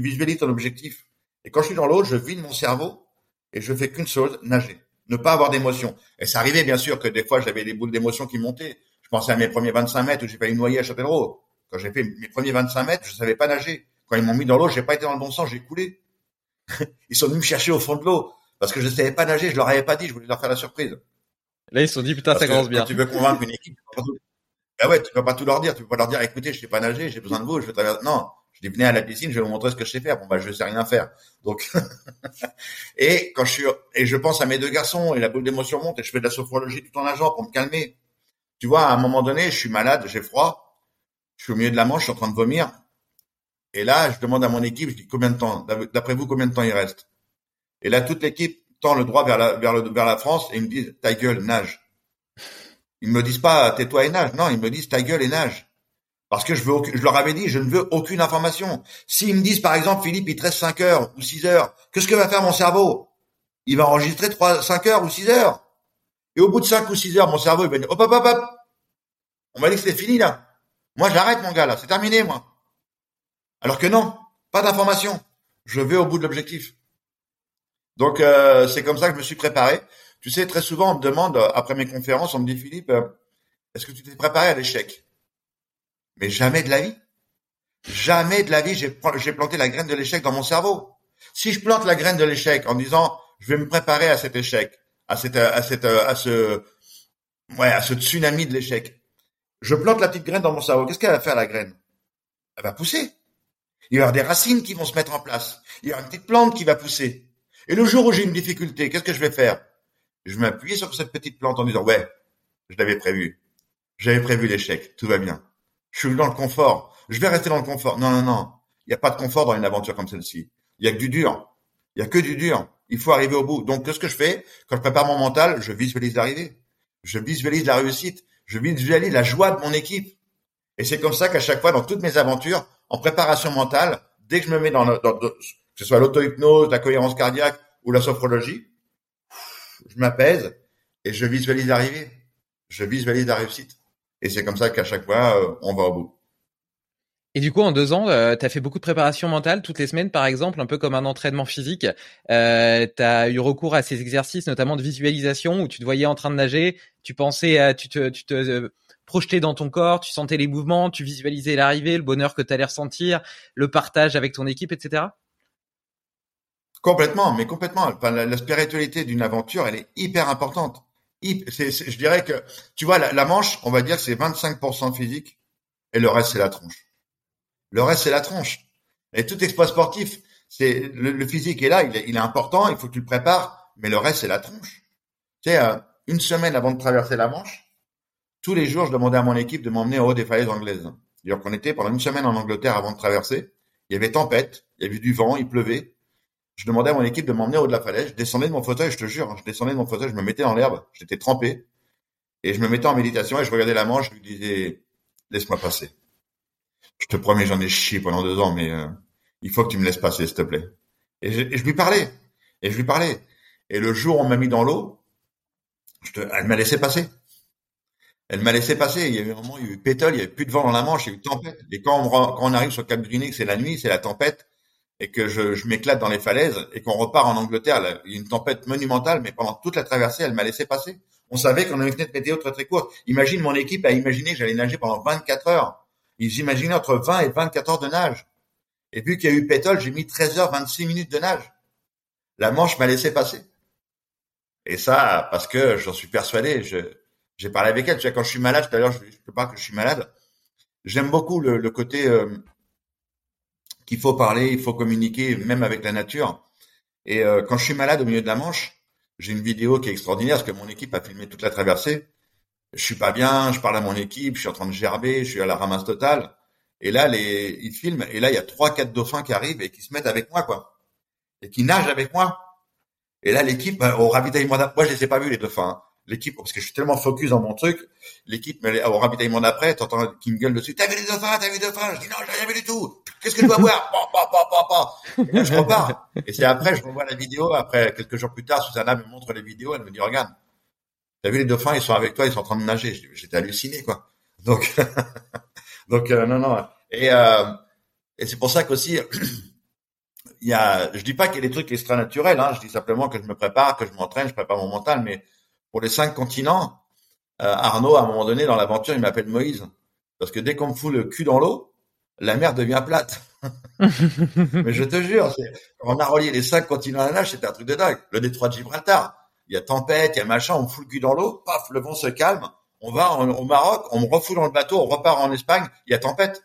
S4: visualises ton objectif. Et quand je suis dans l'eau, je vide mon cerveau et je fais qu'une chose, nager. Ne pas avoir d'émotion. Et ça arrivait bien sûr que des fois j'avais des boules d'émotion qui montaient. Je pensais à mes premiers 25 mètres où j'ai failli noyer à Châtellerault. Quand j'ai fait mes premiers 25 mètres, je savais pas nager. Quand ils m'ont mis dans l'eau, j'ai pas été dans le bon sens, j'ai coulé. ils sont venus me chercher au fond de l'eau parce que je savais pas nager, je leur avais pas dit, je voulais leur faire la surprise.
S3: Là, ils se sont dit putain, ça commence bien.
S4: Quand tu veux convaincre une équipe, bah ouais, tu peux pas tout leur dire, tu peux pas leur dire écoutez, je sais pas nager, j'ai besoin de vous, je vais traverser. Non, je venez à la piscine, je vais vous montrer ce que je sais faire. Bon bah je sais rien faire. Donc et quand je suis et je pense à mes deux garçons et la boule d'émotion monte et je fais de la sophrologie tout en nageant pour me calmer. Tu vois, à un moment donné, je suis malade, j'ai froid, je suis au milieu de la Manche, je suis en train de vomir. Et là, je demande à mon équipe, je dis combien de temps D'après vous, combien de temps il reste? Et là, toute l'équipe tend le droit vers la vers la France et ils me disent ta gueule, nage. Ils me disent pas tais-toi et nage. Non, ils me disent ta gueule et nage. Parce que je veux, je leur avais dit, je ne veux aucune information. S'ils me disent, par exemple, Philippe, il te reste 5 heures ou 6 heures, qu'est-ce que va faire mon cerveau? Il va enregistrer 3, 5 heures ou 6 heures. Et au bout de 5 ou 6 heures, mon cerveau, il va dire, hop, hop, hop, hop. On m'a dit que c'était fini, là. Moi, j'arrête, mon gars, là. C'est terminé, moi. Alors que non. Pas d'information. Je vais au bout de l'objectif. Donc, euh, c'est comme ça que je me suis préparé. Tu sais, très souvent, on me demande, après mes conférences, on me dit, Philippe, euh, est-ce que tu t'es préparé à l'échec? Mais jamais de la vie. Jamais de la vie, j'ai planté la graine de l'échec dans mon cerveau. Si je plante la graine de l'échec en disant, je vais me préparer à cet échec, à cette, à cette, à ce, ouais, à ce tsunami de l'échec, je plante la petite graine dans mon cerveau. Qu'est-ce qu'elle va faire la graine? Elle va pousser. Il va y avoir des racines qui vont se mettre en place. Il y aura une petite plante qui va pousser. Et le jour où j'ai une difficulté, qu'est-ce que je vais faire? Je vais m'appuyer sur cette petite plante en disant ouais, je l'avais prévu. J'avais prévu l'échec. Tout va bien. Je suis dans le confort. Je vais rester dans le confort. Non, non, non. Il n'y a pas de confort dans une aventure comme celle-ci. Il y a que du dur. Il y a que du dur. Il faut arriver au bout. Donc, qu'est-ce que je fais? Quand je prépare mon mental, je visualise l'arrivée. Je visualise la réussite. Je visualise la joie de mon équipe. Et c'est comme ça qu'à chaque fois, dans toutes mes aventures, en préparation mentale, dès que je me mets dans, dans, que ce soit l'auto-hypnose, la cohérence cardiaque ou la sophrologie, je m'apaise et je visualise l'arrivée. Je visualise la réussite. Et c'est comme ça qu'à chaque fois, euh, on va au bout.
S3: Et du coup, en deux ans, euh, tu as fait beaucoup de préparation mentale toutes les semaines, par exemple, un peu comme un entraînement physique. Euh, tu as eu recours à ces exercices, notamment de visualisation, où tu te voyais en train de nager, tu pensais, à, tu te, tu te euh, projetais dans ton corps, tu sentais les mouvements, tu visualisais l'arrivée, le bonheur que tu allais ressentir, le partage avec ton équipe, etc.
S4: Complètement, mais complètement. la, spiritualité d'une aventure, elle est hyper importante. Je dirais que, tu vois, la, manche, on va dire c'est 25% physique et le reste, c'est la tronche. Le reste, c'est la tronche. Et tout exploit sportif, c'est le, physique est là, il est, important, il faut que tu le prépares, mais le reste, c'est la tronche. Tu sais, euh, une semaine avant de traverser la Manche, tous les jours, je demandais à mon équipe de m'emmener au haut des falaises anglaises. dire qu'on était pendant une semaine en Angleterre avant de traverser. Il y avait tempête, il y avait du vent, il pleuvait. Je demandais à mon équipe de m'emmener au haut de la falaise. Je descendais de mon fauteuil, je te jure, hein, je descendais de mon fauteuil, je me mettais dans l'herbe, j'étais trempé. Et je me mettais en méditation et je regardais la Manche, je lui disais, laisse-moi passer je te promets, j'en ai chié pendant deux ans, mais euh, il faut que tu me laisses passer, s'il te plaît. Et je, lui parlais, et je lui parlais. Et le jour où on m'a mis dans l'eau, elle m'a laissé passer. Elle m'a laissé passer. Il y a eu un moment, il y a eu pétole, il y avait plus de vent dans la Manche, il y a eu tempête. Et quand on, arrive sur Cap Griné, que c'est la nuit, c'est la tempête, et que je, je m'éclate dans les falaises, et qu'on repart en Angleterre, il y a une tempête monumentale, mais pendant toute la traversée, elle m'a laissé passer. On savait qu'on avait une fenêtre météo très très courte. Imagine mon équipe a imaginé que j'allais nager pendant 24 heures. Ils imaginaient entre 20 et 24 heures de nage. Et vu qu'il y a eu pétole, j'ai mis 13 heures 26 minutes de nage. La Manche m'a laissé passer. Et ça, parce que j'en suis persuadé, je, j'ai parlé avec elle. Tu vois, quand je suis malade, tout à l'heure, je ne peux pas que je suis malade. J'aime beaucoup le, le côté euh, qu'il faut parler, il faut communiquer, même avec la nature. Et euh, quand je suis malade au milieu de la Manche, j'ai une vidéo qui est extraordinaire parce que mon équipe a filmé toute la traversée je suis pas bien, je parle à mon équipe, je suis en train de gerber, je suis à la ramasse totale. Et là, ils filment, et là, il y a trois, quatre dauphins qui arrivent et qui se mettent avec moi, quoi. Et qui nagent avec moi. Et là, l'équipe, bah, au ravitaillement moi, je les ai pas vus, les dauphins. Hein. L'équipe, parce que je suis tellement focus dans mon truc, l'équipe, au ravitaillement d'après, t'entends qui me gueule dessus, t'as vu les dauphins, t'as vu les dauphins? Je dis non, j'ai rien vu du tout. Qu'est-ce que je dois voir? Et là, je repars. Et c'est après, je revois la vidéo, après, quelques jours plus tard, Susanna me montre les vidéos, elle me dit, regarde, T'as vu les dauphins, ils sont avec toi, ils sont en train de nager. J'étais halluciné, quoi. Donc, donc euh, non, non. Et, euh, et c'est pour ça qu'aussi, il y a, je dis pas qu'il y a des trucs extra naturels. Hein, je dis simplement que je me prépare, que je m'entraîne, je prépare mon mental. Mais pour les cinq continents, euh, Arnaud, à un moment donné dans l'aventure, il m'appelle Moïse parce que dès qu'on me fout le cul dans l'eau, la mer devient plate. mais je te jure, on a relié les cinq continents à la nage, c'était un truc de dingue. Le détroit de Gibraltar, il y a tempête, il y a machin, on fout le cul dans l'eau, paf, le vent se calme, on va au Maroc, on me refoule dans le bateau, on repart en Espagne, il y a tempête.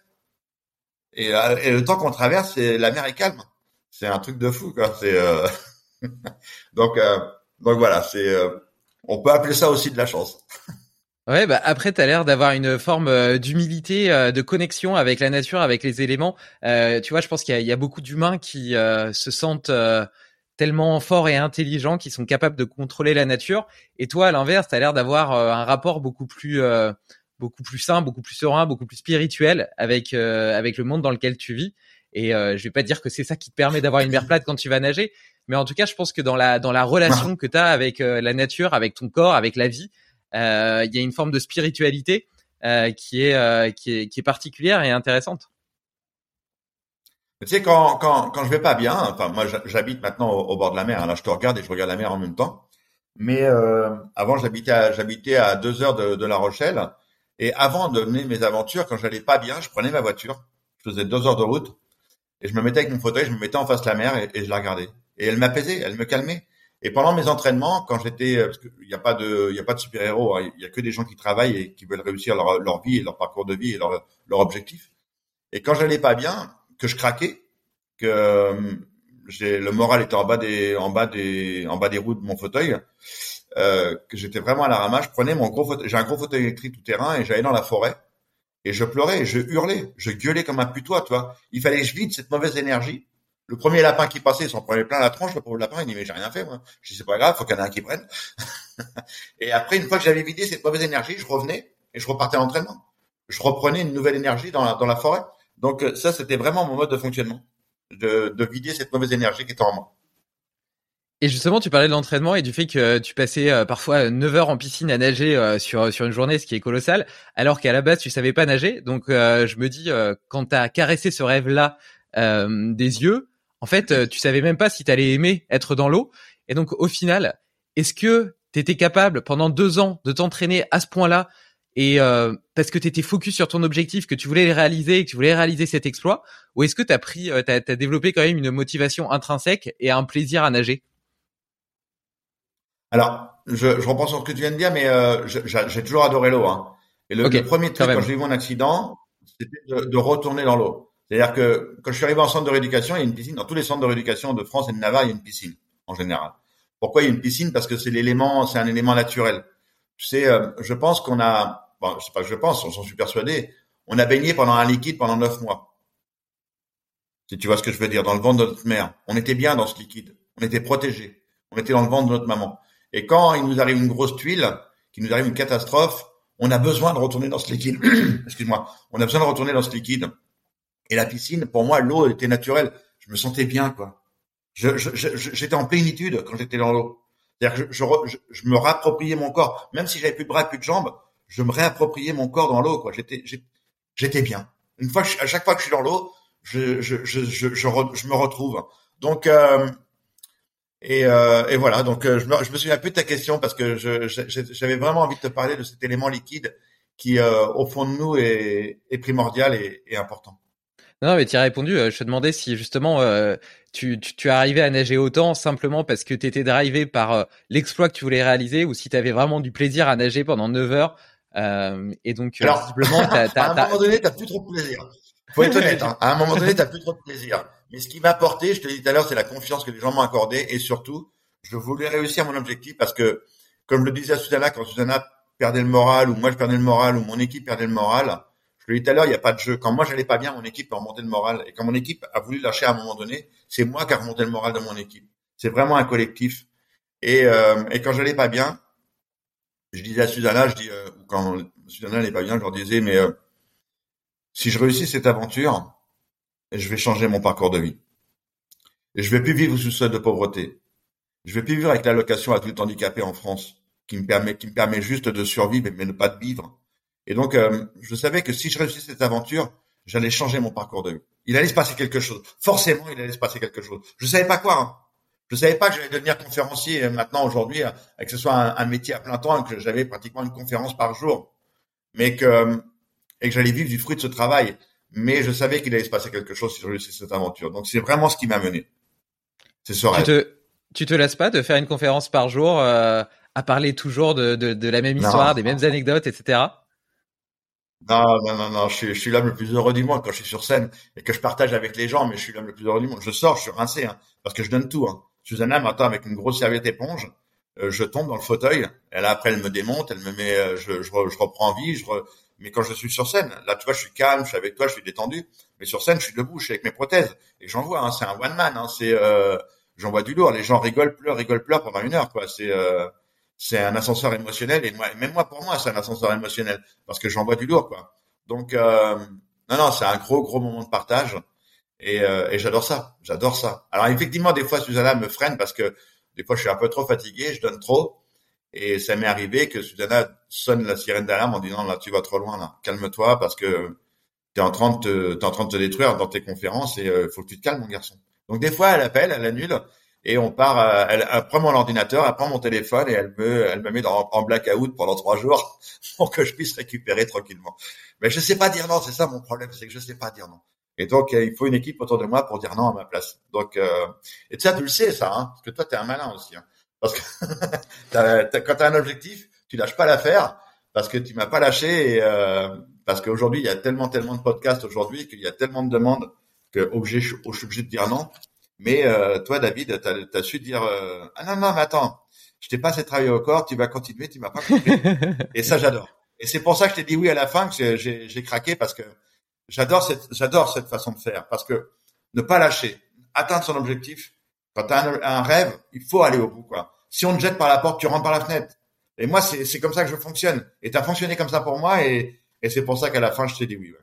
S4: Et, euh, le temps qu'on traverse, la mer est calme. C'est un truc de fou, quoi. C'est euh, donc euh, donc voilà, c'est on peut appeler ça aussi de la chance.
S3: Ouais, bah après, tu as l'air d'avoir une forme d'humilité, de connexion avec la nature, avec les éléments. tu vois, je pense qu'il y, a beaucoup d'humains qui se sentent tellement forts et intelligents qui sont capables de contrôler la nature. Et toi, à l'inverse, tu as l'air d'avoir euh, un rapport beaucoup plus euh, beaucoup plus sain, beaucoup plus serein, beaucoup plus spirituel avec avec le monde dans lequel tu vis. Et je vais pas dire que c'est ça qui te permet d'avoir une mer plate quand tu vas nager, mais en tout cas, je pense que dans la dans la relation que tu as avec la nature, avec ton corps, avec la vie, il y a une forme de spiritualité qui est qui est qui est particulière et intéressante.
S4: Tu sais, quand, quand, quand je vais pas bien, enfin moi j'habite maintenant au, bord de la mer, hein, là je te regarde et je regarde la mer en même temps. Mais euh, avant j'habitais à, j'habitais à deux heures de, de, La Rochelle et avant de mener mes aventures, quand j'allais pas bien, je prenais ma voiture, je faisais deux heures de route et je me mettais avec mon fauteuil, je me mettais en face de la mer et, je la regardais. Et elle m'apaisait, elle me calmait. Et pendant mes entraînements, quand j'étais, parce qu'il n'y a pas de, il y a pas de super héros, hein, il y a que des gens qui travaillent et qui veulent réussir leur, vie et leur parcours de vie et leur, objectif. Et quand j'allais pas bien, que je craquais, que euh, le moral était en bas des en bas des en bas des roues de mon fauteuil, euh, que j'étais vraiment à la ramasse. Je prenais mon gros fauteuil, j'ai un gros fauteuil électrique tout terrain et j'allais dans la forêt et je pleurais, je hurlais, je gueulais comme un putois, tu vois. Il fallait que je vide cette mauvaise énergie. Le premier lapin qui passait, il s'en prenait plein la tronche, le pauvre lapin, il dit mais j'ai rien fait moi. Je dis c'est pas grave, faut qu'il y en ait un qui prenne. et après une fois que j'avais vidé cette mauvaise énergie, je revenais et je repartais à l'entraînement. Je reprenais une nouvelle énergie dans la, dans la forêt. Donc euh, ça, c'était vraiment mon mode de fonctionnement, de, de vider cette mauvaise énergie qui était en moi.
S3: Et justement, tu parlais de l'entraînement et du fait que tu passais euh, parfois 9 heures en piscine à nager euh, sur sur une journée, ce qui est colossal, alors qu'à la base tu savais pas nager. Donc je me dis, quand tu as caressé ce rêve-là des yeux, en fait, tu savais même pas si tu allais aimer être dans l'eau. Et donc au final, est-ce que tu étais capable pendant deux ans de t'entraîner à ce point-là et euh, parce que tu étais focus sur ton objectif, que tu voulais réaliser, que tu voulais réaliser cet exploit, ou est-ce que tu as pris, euh, t'as, as développé quand même une motivation intrinsèque et un plaisir à nager?
S4: Alors, je, je reprends sur ce que tu viens de dire, mais euh, j'ai toujours adoré l'eau. Hein. Et le, premier truc quand, j'ai eu mon accident, c'était de, de retourner dans l'eau. C'est-à-dire que quand je suis arrivé en centre de rééducation, il y a une piscine. Dans tous les centres de rééducation de France et de Navarre, il y a une piscine en général. Pourquoi il y a une piscine? Parce que c'est l'élément, c'est un élément naturel. Tu sais, euh, je pense qu'on a bon, c'est pas que je pense, on s'en suis persuadé, on a baigné pendant un liquide pendant neuf mois. Si tu vois ce que je veux dire, dans le ventre de notre mère. On était bien dans ce liquide. On était protégé. On était dans le ventre de notre maman. Et quand il nous arrive une grosse tuile, qu'il nous arrive une catastrophe, on a besoin de retourner dans ce liquide. Excuse-moi. On a besoin de retourner dans ce liquide. Et la piscine, pour moi, l'eau était naturelle. Je me sentais bien, quoi. Je, j'étais en plénitude quand j'étais dans l'eau. C'est-à-dire je, je, je, me rappropriais mon corps. Même si j'avais plus de bras, plus de jambes, je me réappropriais mon corps dans l'eau, quoi. J'étais, j'étais bien. Une fois, à chaque fois que je suis dans l'eau, je, je, je, je, je, me retrouve. Donc, euh, et, euh, et voilà. Donc, euh, je me, je me souviens plus de ta question parce que j'avais vraiment envie de te parler de cet élément liquide qui, euh, au fond de nous, est, est primordial et, et important.
S3: Non, mais tu as répondu. Euh, je te demandais si justement euh, tu, tu, tu arrivé à nager autant simplement parce que tu étais drivé par l'exploit que tu voulais réaliser ou si tu avais vraiment du plaisir à nager pendant 9 heures euh, et donc,
S4: euh, Alors, visiblement, t'as, t'as, à un moment donné, t'as plus trop de plaisir. Faut être honnête. Hein. À un moment donné, t'as plus trop de plaisir. Mais ce qui m'a apporté, je te l'ai dit tout à l'heure, c'est la confiance que les gens m'ont accordée et surtout, je voulais réussir mon objectif parce que, comme je le disais à Susanna, quand Susanna perdait le moral ou moi je perdais le moral ou mon équipe perdait le moral, je le dis tout à l'heure, il n'y a pas de jeu. Quand moi j'allais pas bien, mon équipe a remonté le moral. Et quand mon équipe a voulu lâcher à un moment donné, c'est moi qui a remonté le moral de mon équipe. C'est vraiment un collectif. Et, euh, et quand j'allais pas bien, je disais à Susanna, je dis, euh, quand Susanna n'est pas bien, je leur disais, mais euh, si je réussis cette aventure, je vais changer mon parcours de vie. Je vais plus vivre sous seuil de pauvreté. Je vais plus vivre avec l'allocation adulte handicapé en France, qui me permet, qui me permet juste de survivre, mais ne pas de vivre. Et donc, euh, je savais que si je réussis cette aventure, j'allais changer mon parcours de vie. Il allait se passer quelque chose. Forcément, il allait se passer quelque chose. Je savais pas quoi. Hein. Je savais pas que j'allais devenir conférencier euh, maintenant aujourd'hui, euh, et que ce soit un, métier à plein temps, et que j'avais pratiquement une conférence par jour, mais que euh, et que j'allais vivre du fruit de ce travail. Mais je savais qu'il allait se passer quelque chose si je réussissais cette aventure. Donc c'est vraiment ce qui m'a mené. C'est ce rêve.
S3: Tu te, tu te lasses pas de faire une conférence par jour à parler toujours de, de, de la même histoire, des mêmes anecdotes, etc.
S4: Non, non, non, non, je suis, l'homme le plus heureux du monde quand je suis sur scène et que je partage avec les gens, mais je suis l'homme le plus heureux du monde. Je sors, je suis rincé, hein, parce que je donne tout. Hein. Susanna m'attend avec une grosse serviette éponge. Euh, je tombe dans le fauteuil. Et là, après, elle me démonte, elle me met, euh, je, je, reprends vie. Je Mais quand je suis sur scène, là, tu vois, je suis calme, je suis avec toi, je suis détendu. Mais sur scène, je suis debout, je suis avec mes prothèses. Et j'en vois, hein, c'est un one man. Hein, c'est, euh, j'en vois du lourd. Les gens rigolent, pleurent, rigolent, pleurent pendant une heure, quoi. C'est, c'est un ascenseur émotionnel et moi, même moi pour moi, c'est un ascenseur émotionnel parce que j'envoie du lourd, quoi. Donc euh, non, non, c'est un gros, gros moment de partage et, euh, et j'adore ça, j'adore ça. Alors effectivement, des fois, Susanna me freine parce que des fois, je suis un peu trop fatigué, je donne trop et ça m'est arrivé que Susanna sonne la sirène d'alarme en disant là, tu vas trop loin là, calme-toi parce que t'es en train de te, t'es en train de te détruire dans tes conférences et euh, faut que tu te calmes, mon garçon. Donc des fois, elle appelle, elle annule et on part. Euh, elle, prend mon ordinateur, elle prend mon téléphone et elle me, elle me met dans, en blackout pendant trois jours pour que je puisse récupérer tranquillement. Mais je sais pas dire non, c'est ça mon problème, c'est que je sais pas dire non. Et donc il faut une équipe autour de moi pour dire non à ma place. Donc euh, et ça tu le sais ça, hein, parce que toi tu es un malin aussi. Hein, parce que t'as, t'as, quand tu as un objectif, tu lâches pas l'affaire parce que tu m'as pas lâché et euh, parce qu'aujourd'hui il y a tellement tellement de podcasts aujourd'hui qu'il y a tellement de demandes que obligé, je suis obligé de dire non. Mais euh, toi, David, tu as, su dire euh, ah non non mais attends, je t'ai pas assez travaillé au corps, tu vas continuer, tu m'as pas compris. et ça j'adore. Et c'est pour ça que je t'ai dit oui à la fin que j'ai, craqué parce que j'adore cette j'adore cette façon de faire parce que ne pas lâcher, atteindre son objectif. Quand tu as un, rêve, il faut aller au bout quoi. Si on te jette par la porte, tu rentres par la fenêtre. Et moi c'est comme ça que je fonctionne. Et tu as fonctionné comme ça pour moi et et c'est pour ça qu'à la fin je t'ai dit oui. Ouais.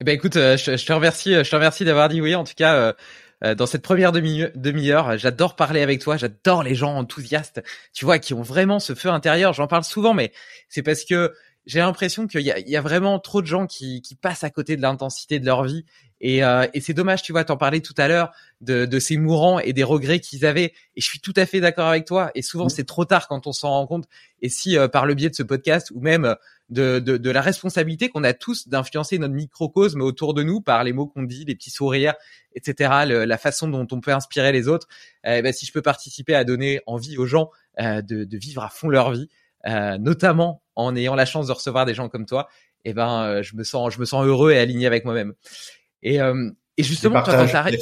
S3: Eh ben écoute, euh, je, je, te remercie, je te remercie d'avoir dit oui. En tout cas, euh, euh, dans cette première demi-heure. J'adore parler avec toi, j'adore les gens enthousiastes, tu vois, qui ont vraiment ce feu intérieur. J'en parle souvent, mais c'est parce que j'ai l'impression qu'il y a, il y a vraiment trop de gens qui, qui passent à côté de l'intensité de leur vie. Et, euh, et c'est dommage, tu vois, t'en parlais tout à l'heure de, de ces mourants et des regrets qu'ils avaient. Et je suis tout à fait d'accord avec toi. Et souvent, mmh. c'est trop tard quand on s'en rend compte. Et si euh, par le biais de ce podcast ou même de, de, de la responsabilité qu'on a tous d'influencer notre microcosme autour de nous par les mots qu'on dit, les petits sourires, etc., la façon dont on peut inspirer les autres, eh ben, si je peux participer à donner envie aux gens euh, de, de, vivre à fond leur vie, euh, notamment en ayant la chance de recevoir des gens comme toi, eh ben, euh, je me sens, je me sens heureux et aligné avec moi-même. Et, et justement, quand t'arrives,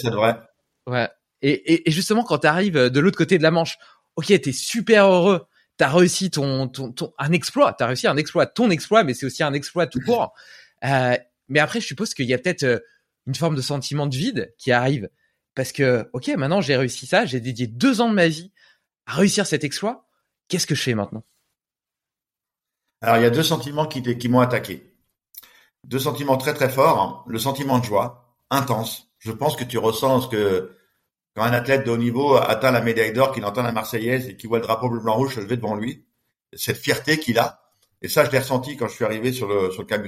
S3: ouais, et, et, justement quand tu arrives de l'autre côté de la Manche, ok, t'es super heureux, t'as réussi ton, ton, ton, un exploit, t'as réussi un exploit, ton exploit, mais c'est aussi un exploit tout court. Euh, mais après, je suppose qu'il y a peut-être une forme de sentiment de vide qui arrive parce que, ok, maintenant j'ai réussi ça, j'ai dédié deux ans de ma vie à réussir cet exploit. Qu'est-ce que je fais maintenant?
S4: Alors, il y a deux sentiments qui, qui m'ont attaqué. Deux sentiments très très forts. Le sentiment de joie, intense. Je pense que tu ressens ce que quand un athlète de haut niveau atteint la médaille d'or, qu'il entend la Marseillaise et qu'il voit le drapeau bleu blanc rouge se lever devant lui, cette fierté qu'il a. Et ça, je l'ai ressenti quand je suis arrivé sur le sur le Cap.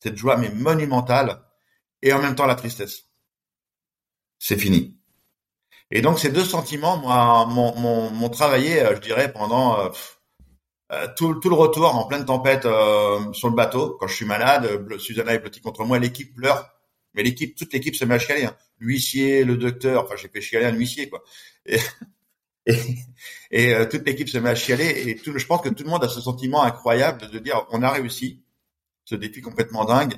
S4: Cette joie mais monumentale et en même temps la tristesse. C'est fini. Et donc ces deux sentiments, moi, m'ont travaillé, euh, je dirais, pendant euh, euh, tout, tout, le retour en pleine tempête sur le bateau. Quand je suis malade, Susanna est petite contre moi, l'équipe pleure. Mais l'équipe, toute l'équipe se met à chialer. Hein. L'huissier, le docteur, enfin j'ai fait chialer un huissier quoi. Et, et, toute l'équipe se met à chialer. Et tout, je pense que tout le monde a ce sentiment incroyable de dire on a réussi ce défi complètement dingue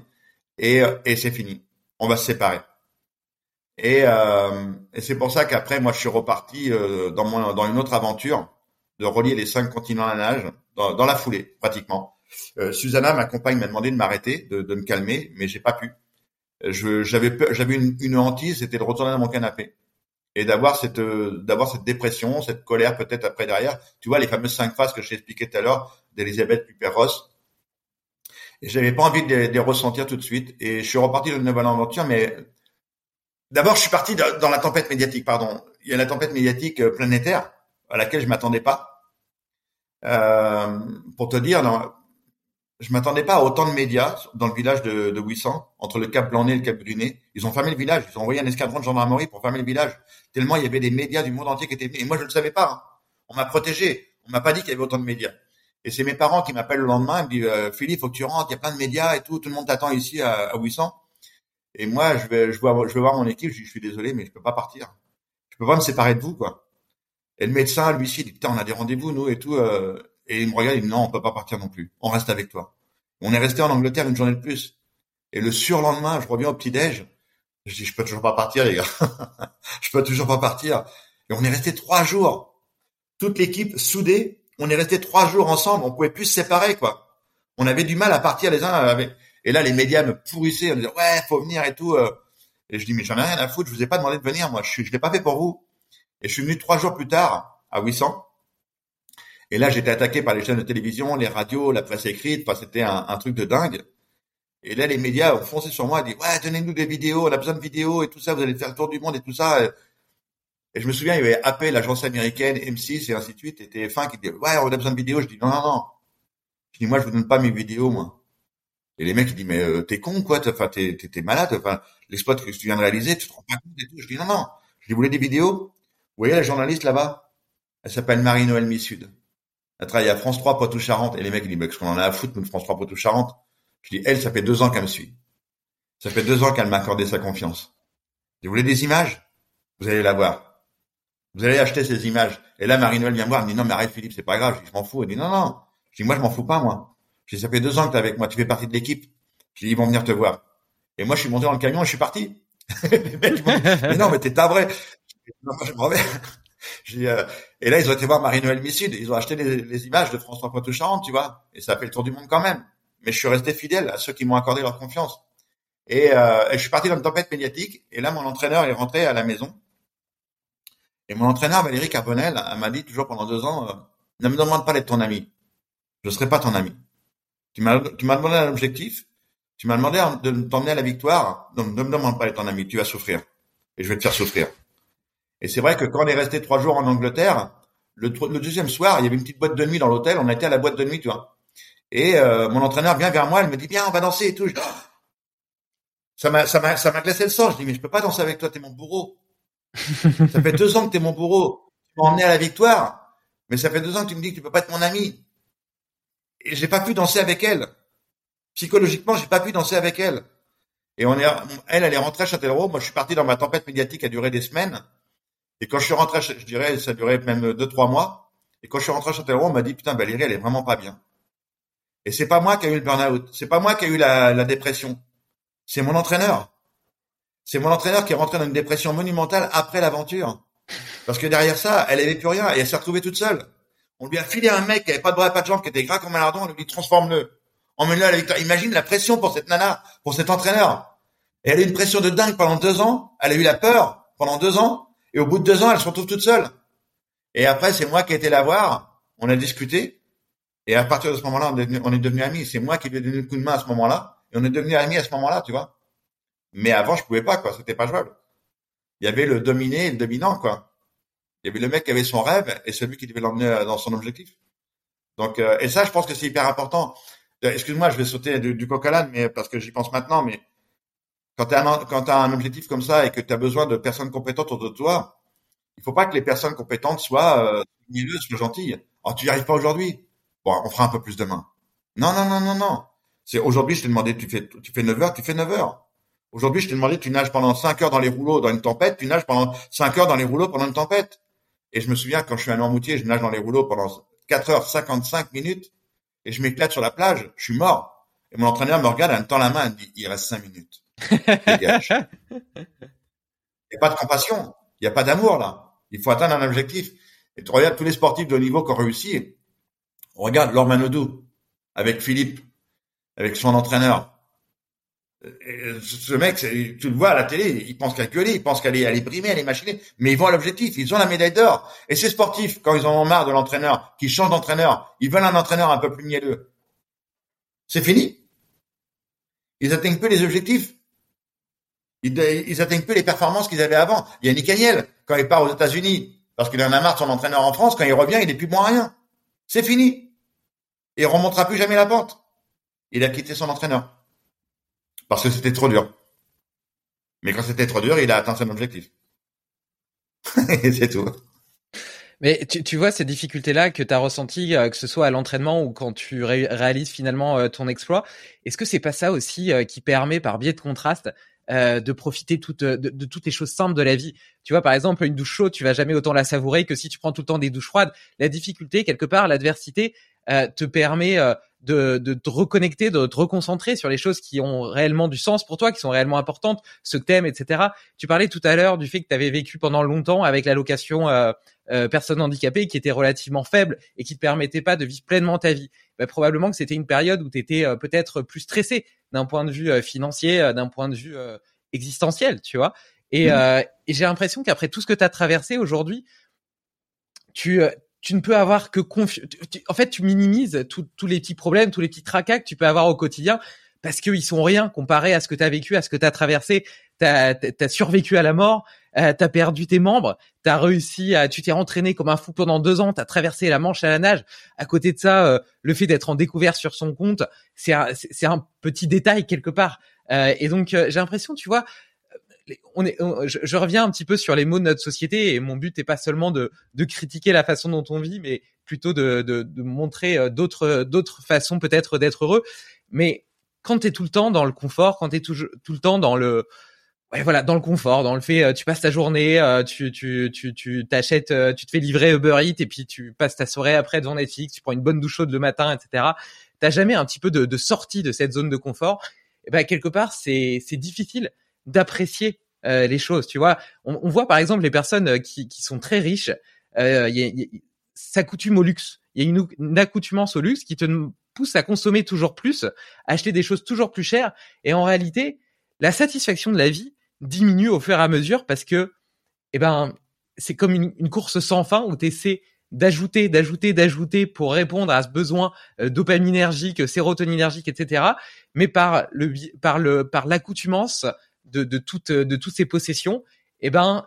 S4: et, et c'est fini on va se séparer. Et, euh, et c'est pour ça qu'après, moi, je suis reparti euh, dans, mon, dans une autre aventure de relier les cinq continents à nage dans, dans la foulée, pratiquement. Euh, Susanna, ma compagne, m'a demandé de m'arrêter, de, de, me calmer, mais j'ai pas pu. J'avais, j'avais une, une hantise, c'était de retourner dans mon canapé et d'avoir cette, d'avoir cette dépression, cette colère peut-être après derrière. Tu vois les fameuses cinq phases que je t'ai expliquées tout à l'heure d'Elisabeth Piper-Ross et j'avais pas envie de les, ressentir tout de suite. Et je suis reparti de une nouvelle aventure, mais d'abord, je suis parti dans la tempête médiatique, pardon. Il y a la tempête médiatique euh, planétaire à laquelle je m'attendais pas. Euh, pour te dire, non, je m'attendais pas à autant de médias dans le village de, de Ouissant, entre le Cap Blanc et le Cap Brunet. Ils ont fermé le village, ils ont envoyé un escadron de gendarmerie pour fermer le village. Tellement il y avait des médias du monde entier qui étaient venus. Et moi, je ne le savais pas. Hein. On m'a protégé. On m'a pas dit qu'il y avait autant de médias. Et c'est mes parents qui m'appellent le lendemain, ils me disent euh, Philippe, faut que tu rentres, il y a plein de médias et tout, tout le monde t'attend ici à, à 800. Et moi, je vais, je vais, je vais voir mon équipe, je je suis désolé, mais je peux pas partir. Je peux pas me séparer de vous, quoi. Et le médecin, lui, il dit, putain, on a des rendez-vous, nous, et tout. Euh, et il me regarde, il me dit, non, on peut pas partir non plus. On reste avec toi. On est resté en Angleterre une journée de plus. Et le surlendemain, je reviens au petit-déj. Je dis, je peux toujours pas partir, les gars. je peux toujours pas partir. Et on est resté trois jours. Toute l'équipe soudée on est resté trois jours ensemble, on pouvait plus se séparer, quoi. On avait du mal à partir les uns. Et là, les médias me pourrissaient, on disait ouais, faut venir et tout. Euh. Et je dis mais j'en ai rien à foutre, je vous ai pas demandé de venir, moi, je, je l'ai pas fait pour vous. Et je suis venu trois jours plus tard à 800. Et là, j'étais attaqué par les chaînes de télévision, les radios, la presse écrite. Enfin, c'était un, truc de dingue. Et là, les médias ont foncé sur moi, dit ouais, donnez-nous des vidéos, on a besoin de vidéos et tout ça. Vous allez faire le tour du monde et tout ça. Et je me souviens, il y avait Apple, l'agence américaine, M6 et ainsi de suite, et TF1 qui disaient ouais, on a besoin de vidéos. Je dis non, non, non. Je dis moi, je vous donne pas mes vidéos, moi. Et les mecs, ils disent mais euh, t'es con quoi, enfin t'es t'es malade, enfin l'exploit que tu viens de réaliser, tu te rends pas compte et tout. Je dis non, non. Je dis vous voulez des vidéos? Vous voyez la journaliste là-bas? Elle s'appelle Marie-Noël Missud. Elle travaille à France 3 Poitou-Charentes. Et les mecs, ils disent, mais qu'on en a à foutre, nous, France 3 Poitou-Charentes? Je dis, elle, ça fait deux ans qu'elle me suit. Ça fait deux ans qu'elle m'a accordé sa confiance. Vous voulez des images? Vous allez la voir. Vous allez acheter ces images. Et là, Marie-Noël vient me voir, elle me dit, non, mais arrête, Philippe, c'est pas grave. Je dis, je m'en fous. Elle dit, non, non. Je dis, moi, je m'en fous pas, moi. Je dis, ça fait deux ans que t'es avec moi. Tu fais partie de l'équipe. Je dis, ils vont venir te voir. Et moi, je suis monté dans le camion et je suis parti. les mecs, mais non, mais t'es. Je m'en Euh, et là, ils ont été voir Marie-Noël Missud. Ils ont acheté les, images de François Poitou-Charentes, tu vois. Et ça a fait le tour du monde quand même. Mais je suis resté fidèle à ceux qui m'ont accordé leur confiance. Et, euh, je suis parti dans une tempête médiatique. Et là, mon entraîneur est rentré à la maison. Et mon entraîneur, Valérie Carbonel, m'a dit toujours pendant deux ans, euh, ne me demande pas d'être ton ami. Je serai pas ton ami. Tu m'as, tu m'as demandé un objectif. Tu m'as demandé de t'emmener à la victoire. Donc, ne me demande pas d'être ton ami. Tu vas souffrir. Et je vais te faire souffrir. Et c'est vrai que quand on est resté trois jours en Angleterre, le, le, deuxième soir, il y avait une petite boîte de nuit dans l'hôtel. On été à la boîte de nuit, tu vois. Et euh, mon entraîneur vient vers moi, elle me dit bien, on va danser et tout. ça m'a, ça m'a, ça m'a glacé le sang. Je dis mais je peux pas danser avec toi, t'es mon bourreau. ça fait deux ans que t'es mon bourreau. Tu m'as emmené à la victoire, mais ça fait deux ans que tu me dis que tu peux pas être mon ami. Et j'ai pas pu danser avec elle. Psychologiquement, j'ai pas pu danser avec elle. Et on est, elle, elle est rentrée à Châtellerault. Moi, je suis parti dans ma tempête médiatique qui a duré des semaines. Et quand je suis rentré, je dirais, ça durait même deux, trois mois. Et quand je suis rentré à Châtellerault, on m'a dit, putain, Valérie, elle est vraiment pas bien. Et c'est pas moi qui ai eu le burn-out. C'est pas moi qui ai eu la, la dépression. C'est mon entraîneur. C'est mon entraîneur qui est rentré dans une dépression monumentale après l'aventure. Parce que derrière ça, elle avait plus rien et elle s'est retrouvée toute seule. On lui a filé un mec qui avait pas de bras pas de jambes, qui était gras comme un lardon, on lui dit transforme-le. Emmène-le à la victoire. Imagine la pression pour cette nana, pour cet entraîneur. Et elle a eu une pression de dingue pendant deux ans. Elle a eu la peur pendant deux ans. Et au bout de deux ans, elle se retrouve toute seule. Et après, c'est moi qui ai été la voir. On a discuté. Et à partir de ce moment-là, on est devenu, amis. C'est moi qui lui ai donné le coup de main à ce moment-là. Et on est devenu amis à ce moment-là, tu vois. Mais avant, je pouvais pas, quoi. C'était pas jouable. Il y avait le dominé et le dominant, quoi. Il y avait le mec qui avait son rêve et celui qui devait l'emmener euh, dans son objectif. Donc, euh, et ça, je pense que c'est hyper important. Euh, excuse-moi, je vais sauter du, du coq mais parce que j'y pense maintenant, mais quand tu as, un objectif comme ça et que tu as besoin de personnes compétentes autour de toi, il faut pas que les personnes compétentes soient euh, soient gentilles. Oh, tu n'y arrives pas aujourd'hui. Bon, on fera un peu plus demain. Non, non, non, non, non. C'est aujourd'hui, je t'ai demandé, tu fais, tu fais 9 heures, tu fais 9 heures. Aujourd'hui, je t'ai demandé, tu nages pendant 5 heures dans les rouleaux dans une tempête, tu nages pendant 5 heures dans les rouleaux pendant une tempête. Et je me souviens, quand je suis allé en Moutier, je nage dans les rouleaux pendant 4 heures 55 minutes et je m'éclate sur la plage, je suis mort. Et mon entraîneur me regarde, elle me tend la main, elle me dit, il reste 5 minutes. Il n'y a pas de compassion. Il n'y a pas d'amour, là. Il faut atteindre un objectif. Et tu regardes tous les sportifs de haut niveau qui ont réussi. On regarde Lormanodou avec Philippe, avec son entraîneur. Ce mec, tu le vois à la télé, il pense qu'à gueuler, il pense qu'elle est, elle est brimée, elle est machinée, mais ils vont à l'objectif, ils ont la médaille d'or. Et ces sportifs, quand ils en ont marre de l'entraîneur, qui change d'entraîneur, ils veulent un entraîneur un peu plus mielleux. C'est fini. Ils atteignent peu les objectifs. Ils, atteignent peu les performances qu'ils avaient avant. Il y a Nick Daniel, quand il part aux États-Unis, parce qu'il en a marre son entraîneur en France, quand il revient, il n'est plus bon rien. C'est fini. Il remontera plus jamais la pente. Il a quitté son entraîneur. Parce que c'était trop dur. Mais quand c'était trop dur, il a atteint son objectif. Et c'est tout.
S3: Mais tu, tu vois ces difficultés-là que tu as ressenties, euh, que ce soit à l'entraînement ou quand tu réalises finalement euh, ton exploit, est-ce que c'est pas ça aussi euh, qui permet, par biais de contraste, de profiter toute, de, de, toutes les choses simples de la vie. Tu vois, par exemple, une douche chaude, tu vas jamais autant la savourer que si tu prends tout le temps des douches froides. La difficulté, quelque part, l'adversité te permet de, de te reconnecter, de te reconcentrer sur les choses qui ont réellement du sens pour toi, qui sont réellement importantes, ce t'aimes, etc. Tu parlais tout à l'heure du fait que tu avais vécu pendant longtemps avec l'allocation euh, euh, qui était relativement faible et qui te permettait pas de vivre pleinement ta vie. Bah, probablement que c'était une période où tu étais euh, peut-être plus stressé d'un point de vue euh, financier, d'un point de vue existentiel, tu vois. Et, mmh. et j'ai l'impression qu'après tout ce que tu as traversé aujourd'hui, tu tu ne peux avoir que confiance. En fait, tu minimises tous les petits problèmes, tous les petits tracas que tu peux avoir au quotidien parce qu'ils sont rien comparé à ce que tu as vécu, à ce que tu as traversé. Tu as, survécu à la mort, euh, tu as perdu tes membres, tu réussi à, tu t'es entraîné comme un fou pendant deux ans, tu as traversé la Manche à la nage. À côté de ça, euh, le fait d'être en découverte sur son compte, c'est un, un petit détail quelque part. Euh, et donc, euh, j'ai l'impression, tu vois, on est, je, reviens un petit peu sur les mots de notre société et mon but n'est pas seulement de, de critiquer la façon dont on vit, mais plutôt de, de, de montrer euh, d'autres, d'autres façons peut-être d'être heureux. Mais quand tu es tout le temps dans le confort, quand tu es tout, tout le temps dans le, ouais, voilà, dans le confort, dans le fait, euh, tu passes ta journée, euh, tu, tu, tu, tu t'achètes, tu te fais livrer Uber Eats et puis tu passes ta soirée après devant Netflix, tu prends une bonne douche chaude le matin, etc. T'as jamais un petit peu de, sortie de cette zone de confort. Et ben quelque part, c'est, difficile d'apprécier euh, les choses. Tu vois, on, voit par exemple les personnes euh, qui, sont très riches, euh, y s'accoutument au luxe. Il y a une, accoutumance au luxe qui te pousse à consommer toujours plus, acheter des choses toujours plus chères. Et en réalité, la satisfaction de la vie diminue au fur et à mesure parce que, eh ben, c'est comme une, une, course sans fin où tu essaies d'ajouter, d'ajouter, d'ajouter pour répondre à ce besoin euh, dopaminergique, sérotoninergique, etc. Mais par le, par le, par l'accoutumance de, de, toutes, de toutes ces possessions, eh ben,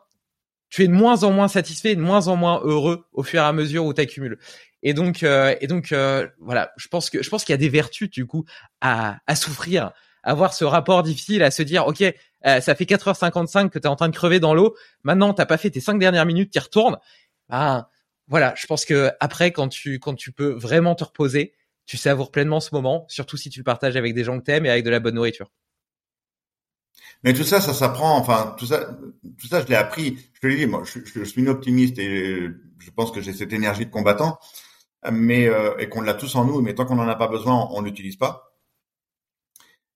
S3: tu es de moins en moins satisfait, de moins en moins heureux au fur et à mesure où tu accumules. Et donc, euh, et donc, euh, voilà, je pense que je pense qu'il y a des vertus du coup à, à souffrir, à avoir ce rapport difficile, à se dire, ok, euh, ça fait 4h55 que tu es en train de crever dans l'eau, maintenant t'as pas fait tes cinq dernières minutes qui retournent. Ben voilà, je pense que après, quand tu quand tu peux vraiment te reposer, tu savoures pleinement ce moment, surtout si tu le partages avec des gens que t'aimes et avec de la bonne nourriture.
S4: Mais tout ça, ça s'apprend. Enfin, tout ça, tout ça, je l'ai appris. Je te l'ai dit, moi, je, je, suis une optimiste et je pense que j'ai cette énergie de combattant, mais euh, et qu'on l'a tous en nous. Mais tant qu'on n'en a pas besoin, on, l'utilise pas.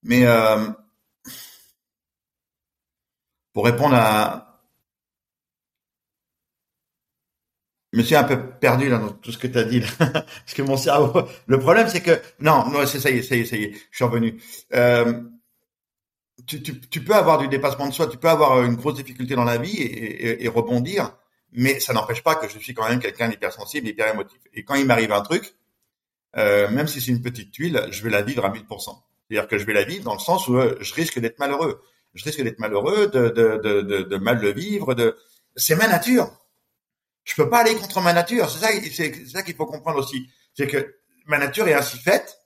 S4: Mais euh, pour répondre à je me suis un peu perdu là dans tout ce que tu as dit là. parce que mon cerveau le problème c'est que non non c'est ça y est ça y est ça y est je suis revenu euh, tu, tu, tu, peux avoir du dépassement de soi, tu peux avoir une grosse difficulté dans la vie et, rebondir, mais ça n'empêche pas que je suis quand même quelqu'un d'hypersensible, hyper émotif. Et quand il m'arrive un truc, euh, même si c'est une petite tuile, je vais la vivre à 1000%. C'est-à-dire que je vais la vivre dans le sens où euh, je risque d'être malheureux. Je risque d'être malheureux, de, mal le vivre. C'est ma nature. Je peux pas aller contre ma nature. C'est ça, qu'il faut comprendre aussi. C'est que ma nature est ainsi faite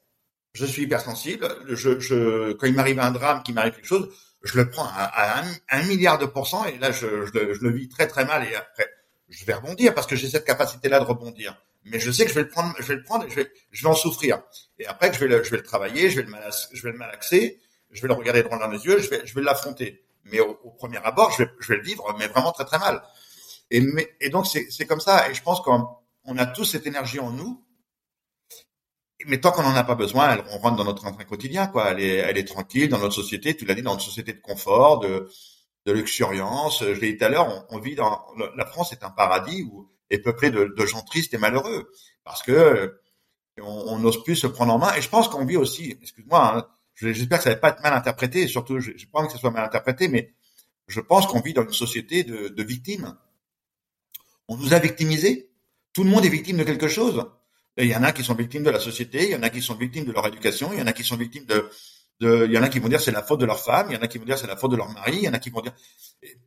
S4: je suis hypersensible. Je, quand il m'arrive un drame, qu'il m'arrive quelque chose, je le prends à, un, milliard de pourcents et là, je, je, le vis très très mal et après, je vais rebondir parce que j'ai cette capacité-là de rebondir. Mais je sais que je vais le prendre, je vais le prendre, et je vais, je vais en souffrir. Et après, je vais le, je vais le travailler, je vais le malaxer, je vais le malaxer, je vais le regarder droit dans les yeux, je vais, je vais l'affronter. Mais au, premier abord, je vais, je vais le vivre, mais vraiment très très mal. Et, mais, et donc c'est, comme ça. Et je pense qu'on on a tous cette énergie en nous mais tant qu'on n'en a pas besoin, on rentre dans notre train quotidien, quoi. Elle est, elle est tranquille dans notre société. Tu l'as dit, dans une société de confort, de, de luxuriance. Je l'ai dit tout à l'heure, on, vit dans la France est un paradis où est peuplé de, gens tristes et malheureux parce que on n'ose plus se prendre en main. Et je pense qu'on vit aussi, excuse-moi, hein, j'espère que ça va pas être mal interprété. Surtout, je pas envie que ça soit mal interprété, mais je pense qu'on vit dans une société de, de victimes. On nous a victimisés. Tout le monde est victime de quelque chose il y en a qui sont victimes de la société, il y en a qui sont victimes de leur éducation, il y en a qui sont victimes de, il y en a qui vont dire c'est la faute de leur femme, il y en a qui vont dire c'est la faute de leur mari, il y en a qui vont dire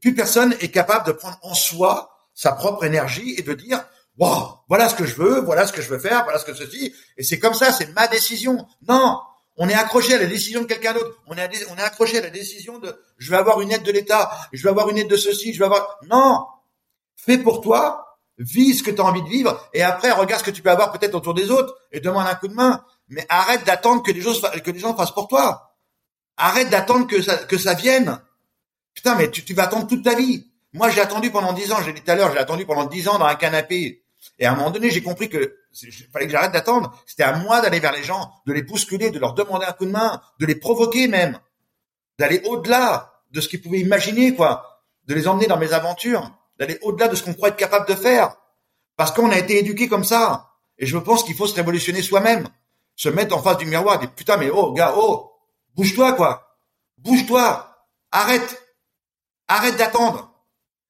S4: plus personne est capable de prendre en soi sa propre énergie et de dire waouh, voilà ce que je veux, voilà ce que je veux faire, voilà ce que ceci et c'est comme ça, c'est ma décision. Non, on est accroché à la décision de quelqu'un d'autre. On est on est accroché à la décision de je vais avoir une aide de l'État, je vais avoir une aide de ceci, je vais avoir non. Fais pour toi, vis ce que tu as envie de vivre et après regarde ce que tu peux avoir peut-être autour des autres et demande un coup de main. Mais arrête d'attendre que les gens que gens fassent pour toi. Arrête d'attendre que ça que ça vienne. Putain, mais tu, tu vas attendre toute ta vie. Moi, j'ai attendu pendant dix ans. J'ai dit tout à l'heure, j'ai attendu pendant dix ans dans un canapé. Et à un moment donné, j'ai compris que fallait que j'arrête d'attendre. C'était à moi d'aller vers les gens, de les bousculer, de leur demander un coup de main, de les provoquer même, d'aller au-delà de ce qu'ils pouvaient imaginer, quoi, de les emmener dans mes aventures d'aller au-delà de ce qu'on croit être capable de faire. Parce qu'on a été éduqué comme ça. Et je pense qu'il faut se révolutionner soi-même. Se mettre en face du miroir dire, putain, mais oh, gars, oh, bouge-toi, quoi. Bouge-toi. Arrête. Arrête d'attendre.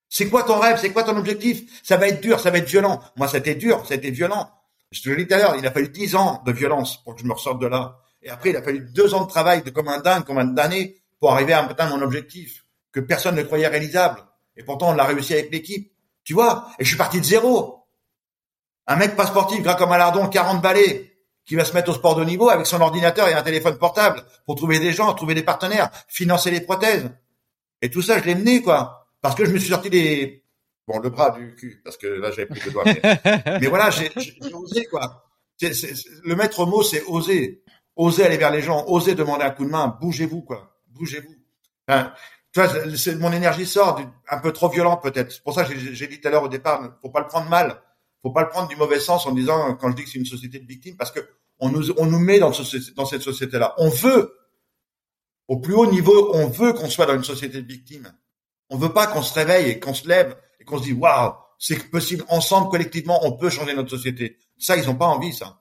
S4: C'est quoi ton rêve? C'est quoi ton objectif? Ça va être dur, ça va être violent. Moi, c'était dur, été violent. Je te le dis tout à l'heure, il a fallu dix ans de violence pour que je me ressorte de là. Et après, il a fallu deux ans de travail de comme un dingue, comme un pour arriver à atteindre mon objectif que personne ne croyait réalisable. Et pourtant, on l'a réussi avec l'équipe. Tu vois? Et je suis parti de zéro. Un mec pas sportif, gras comme un lardon, 40 balais, qui va se mettre au sport de niveau avec son ordinateur et un téléphone portable pour trouver des gens, trouver des partenaires, financer les prothèses. Et tout ça, je l'ai mené, quoi. Parce que je me suis sorti des, bon, le bras du cul, parce que là, j'avais pris le doigt. Mais, voilà, j'ai osé, quoi. le maître mot, c'est oser. Oser aller vers les gens, oser demander un coup de main, bougez-vous, quoi. Bougez-vous. Enfin, tu vois, mon énergie sort un peu trop violente, peut-être. C'est pour ça que j'ai dit tout à l'heure au départ, faut pas le prendre mal. Faut pas le prendre du mauvais sens en disant, quand je dis que c'est une société de victimes, parce que on nous, on nous met dans, ce, dans cette société-là. On veut, au plus haut niveau, on veut qu'on soit dans une société de victimes. On veut pas qu'on se réveille et qu'on se lève et qu'on se dise waouh, c'est possible ensemble collectivement, on peut changer notre société. Ça, ils ont pas envie ça.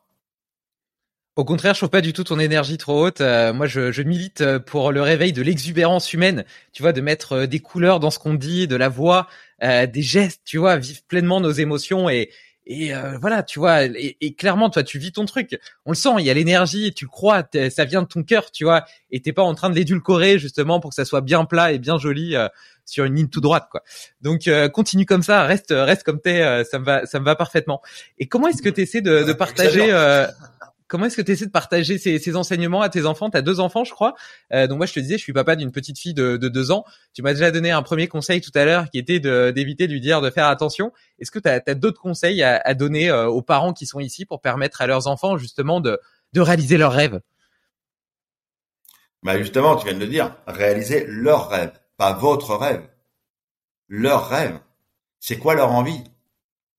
S3: Au contraire, je trouve pas du tout ton énergie trop haute. Euh, moi, je, je, milite euh, pour le réveil de l'exubérance humaine. Tu vois, de mettre euh, des couleurs dans ce qu'on dit, de la voix, des gestes. Tu vois, vivre pleinement nos émotions et et voilà, tu vois. Et, et, clairement, toi, tu vis ton truc. On le sent. Il y a l'énergie. Tu le crois. Ça vient de ton cœur, tu vois. Et t'es pas en train de l'édulcorer justement pour que ça soit bien plat et bien joli sur une ligne tout droite quoi. Donc euh, continue comme ça, reste reste comme t'es, euh, ça me va ça me va parfaitement. Et comment est-ce que tu essaies de, de partager euh, comment est-ce que tu essaies de partager ces, enseignements à tes enfants? Tu as deux enfants, je crois. donc moi, je te disais, je suis papa d'une petite fille de, de deux ans. Tu m'as déjà donné un premier conseil tout à l'heure qui était d'éviter de, lui dire de faire attention. Est-ce que tu as, d'autres conseils à, donner aux parents qui sont ici pour permettre à leurs enfants justement de, de réaliser leurs rêves?
S4: Bah justement, tu viens de le dire, réaliser leurs rêves pas votre rêve, leur rêve. C'est quoi leur envie?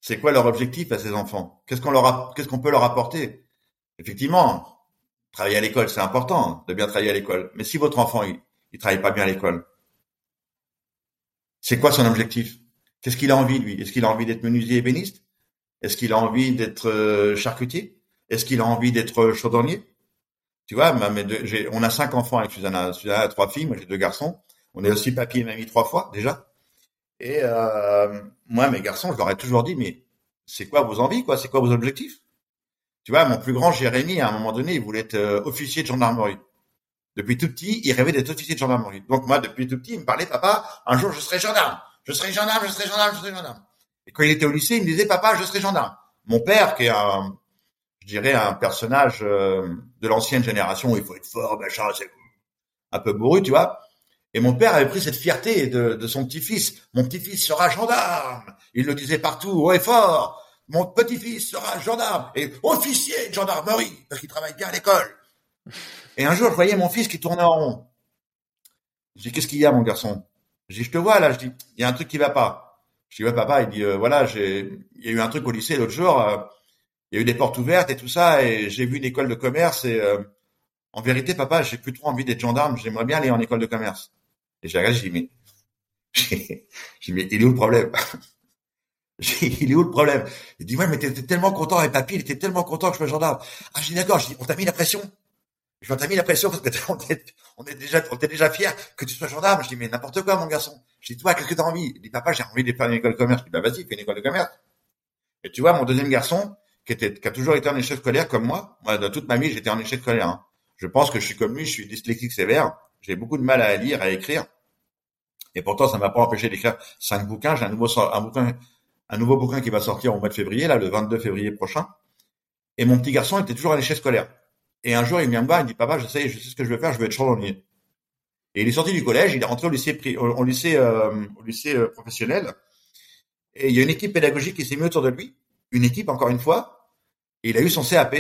S4: C'est quoi leur objectif à ces enfants? Qu'est-ce qu'on leur qu'est-ce qu'on peut leur apporter? Effectivement, travailler à l'école, c'est important de bien travailler à l'école. Mais si votre enfant il, il travaille pas bien à l'école, c'est quoi son objectif? Qu'est-ce qu'il a envie lui? Est-ce qu'il a envie d'être menuisier ébéniste? Est-ce qu'il a envie d'être euh, charcutier? Est-ce qu'il a envie d'être chaudronnier? Tu vois, on a cinq enfants avec Susanna. Susanna a trois filles, moi j'ai deux garçons. On est aussi papier et mamie trois fois déjà. Et euh, moi, mes garçons, je leur ai toujours dit, mais c'est quoi vos envies, quoi? C'est quoi vos objectifs? Tu vois, mon plus grand Jérémy, à un moment donné, il voulait être euh, officier de gendarmerie. Depuis tout petit, il rêvait d'être officier de gendarmerie. Donc moi, depuis tout petit, il me parlait, papa, un jour je serai gendarme, je serai gendarme, je serai gendarme, je serai gendarme. Et quand il était au lycée, il me disait, papa, je serai gendarme. Mon père, qui est un, je dirais, un personnage euh, de l'ancienne génération, il faut être fort, machin, c'est un peu bourru, tu vois. Et mon père avait pris cette fierté de, de son petit-fils. Mon petit-fils sera gendarme. Il le disait partout, haut et fort. Mon petit-fils sera gendarme et officier de gendarmerie parce qu'il travaille bien à l'école. Et un jour, je voyais mon fils qui tournait en rond. Je dis, qu'est-ce qu'il y a, mon garçon? Je dis, je te vois là. Je dis, il y a un truc qui va pas. Je dis, ouais, papa. Il dit, euh, voilà, j'ai, il y a eu un truc au lycée l'autre jour. Euh, il y a eu des portes ouvertes et tout ça, et j'ai vu une école de commerce. Et euh, en vérité, papa, j'ai plus trop envie d'être gendarme. J'aimerais bien aller en école de commerce. Et j'ai regardé, j'ai dit, mais, j'ai dit, mais il est où le problème? Il est où le problème? Il dit, ouais, mais t'étais tellement content avec papy, il était tellement content que je sois gendarme. Ah, je dis, d'accord, je dis, on t'a mis la pression? Je t'a mis la pression parce que on est, déjà, on était déjà fier que tu sois gendarme. Je dis, mais n'importe quoi, mon garçon. Je dis, toi, qu'est-ce que t'as envie? Il dit, papa, j'ai envie de faire une école de commerce. Je dis, bah, vas-y, fais une école de commerce. Et tu vois, mon deuxième garçon, qui était, qui a toujours été en échec scolaire comme moi, moi, dans toute ma vie, j'étais en échec scolaire, hein. Je pense que je suis comme lui, je suis dyslexique sévère. J'ai beaucoup de mal à lire, à écrire. Et pourtant, ça m'a pas empêché d'écrire cinq bouquins. J'ai un nouveau, un bouquin, un nouveau bouquin qui va sortir au mois de février, là, le 22 février prochain. Et mon petit garçon était toujours à l'échec scolaire. Et un jour, il vient me voir, il dit, papa, je sais, je sais ce que je veux faire, je veux être chaudronnier. Et il est sorti du collège, il est rentré au lycée, au lycée, euh, au lycée euh, professionnel. Et il y a une équipe pédagogique qui s'est mise autour de lui. Une équipe, encore une fois. Et il a eu son CAP.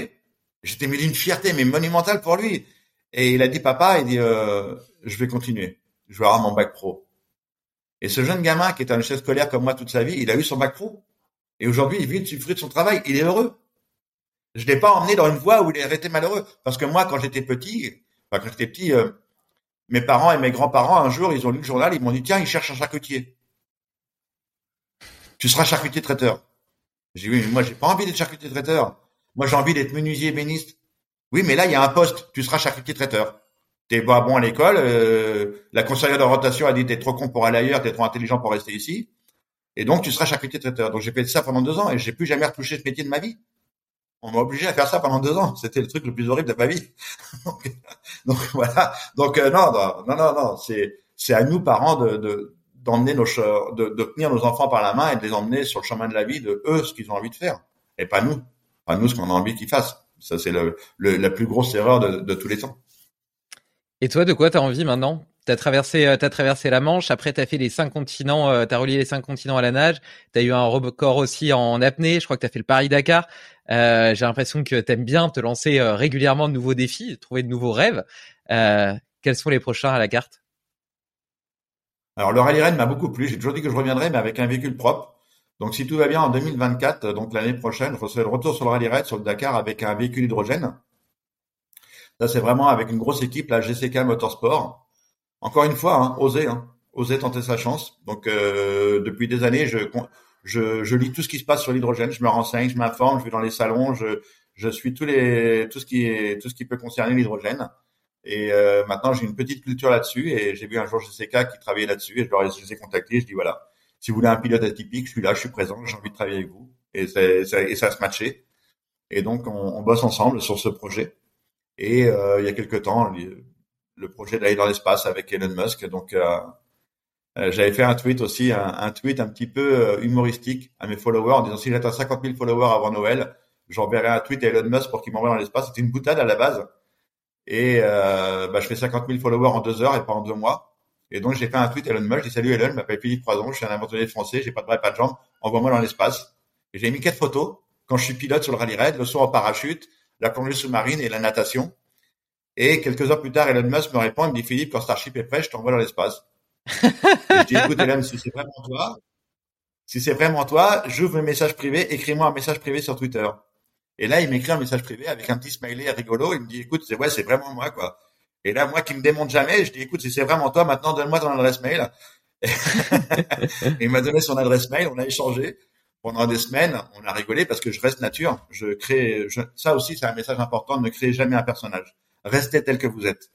S4: J'étais mis d'une fierté, mais monumentale pour lui. Et il a dit, papa, il dit, euh, je vais continuer. Je vais avoir mon bac pro. Et ce jeune gamin qui est un chef scolaire comme moi toute sa vie, il a eu son bac pro. Et aujourd'hui, il vit du fruit de son travail. Il est heureux. Je l'ai pas emmené dans une voie où il est été malheureux. Parce que moi, quand j'étais petit, enfin, quand j'étais petit, euh, mes parents et mes grands-parents, un jour, ils ont lu le journal, ils m'ont dit, tiens, ils cherchent un charcutier. Tu seras charcutier traiteur. J'ai dit, oui, mais moi, j'ai pas envie d'être charcutier traiteur. Moi, j'ai envie d'être menuisier béniste. Oui, mais là, il y a un poste. Tu seras charcutier traiteur. T'es pas bon à l'école. Euh, la conseillère d'orientation a dit t'es trop con pour aller ailleurs, t'es trop intelligent pour rester ici. Et donc, tu seras charcutier traiteur. Donc, j'ai fait ça pendant deux ans et j'ai plus jamais retouché ce métier de ma vie. On m'a obligé à faire ça pendant deux ans. C'était le truc le plus horrible de ma vie. donc, voilà. Donc euh, non, non, non, non, C'est c'est à nous parents de, de d'emmener nos de, de tenir nos enfants par la main et de les emmener sur le chemin de la vie de eux ce qu'ils ont envie de faire et pas nous, pas nous ce qu'on a envie qu'ils fassent. Ça c'est le, le, la plus grosse erreur de, de tous les temps.
S3: Et toi, de quoi tu as envie maintenant? T'as traversé, euh, t'as traversé la Manche. Après, t'as fait les cinq continents. Euh, t'as relié les cinq continents à la nage. T'as eu un record aussi en apnée. Je crois que t'as fait le Paris Dakar. Euh, J'ai l'impression que t'aimes bien te lancer euh, régulièrement de nouveaux défis, trouver de nouveaux rêves. Euh, quels sont les prochains à la carte?
S4: Alors le rallye Rennes m'a beaucoup plu. J'ai toujours dit que je reviendrais, mais avec un véhicule propre. Donc si tout va bien en 2024, donc l'année prochaine, je serai de retour sur le rallye Rennes, sur le Dakar, avec un véhicule hydrogène. Ça c'est vraiment avec une grosse équipe, la GCK Motorsport. Encore une fois, hein, oser, hein, oser tenter sa chance. Donc euh, depuis des années, je, je, je, lis tout ce qui se passe sur l'hydrogène, je me renseigne, je m'informe, je vais dans les salons, je, je suis tous les tout ce qui est tout ce qui peut concerner l'hydrogène. Et euh, maintenant, j'ai une petite culture là-dessus. Et j'ai vu un jour GCK qui travaillait là-dessus. Et je leur ai, je les ai contactés. Je dis voilà, si vous voulez un pilote atypique, je suis là, je suis présent, j'ai envie de travailler avec vous. Et, ça, et ça se matchait. Et donc, on, on, bosse ensemble sur ce projet. Et euh, il y a quelques temps, le projet d'aller dans l'espace avec Elon Musk. Donc, euh, euh, j'avais fait un tweet aussi, un, tweet un petit peu euh, humoristique à mes followers en disant si j'atteins 50 000 followers avant Noël, j'enverrai un tweet à Elon Musk pour qu'il m'envoie dans l'espace. C'était une boutade à la base. Et bah, je fais 50 000 followers en deux heures et pas en deux mois. Et donc j'ai fait un tweet à Elon Musk. J'ai salut Elon, je m'appelle Philippe Croison, je suis un aventurier français, j'ai pas de bras, pas de jambes, envoie-moi dans l'espace. Et j'ai mis quatre photos quand je suis pilote sur le rallye raid, le saut en parachute, la plongée sous-marine et la natation. Et quelques heures plus tard, Elon Musk me répond, il me dit Philippe, quand Starship est prêt, je t'envoie dans l'espace. je dis écoute Elon, si c'est vraiment toi, si c'est vraiment toi, j'ouvre mes messages privés, écris-moi un message privé sur Twitter. Et là, il m'écrit un message privé avec un petit smiley rigolo. Il me dit écoute, c'est ouais, c'est vraiment moi quoi. Et là, moi qui me démonte jamais, je dis écoute, si c'est vraiment toi, maintenant donne-moi ton adresse mail. il m'a donné son adresse mail, on a échangé pendant des semaines, on a rigolé parce que je reste nature. Je crée, ça aussi, c'est un message important. Ne créez jamais un personnage. Restez tel que vous êtes.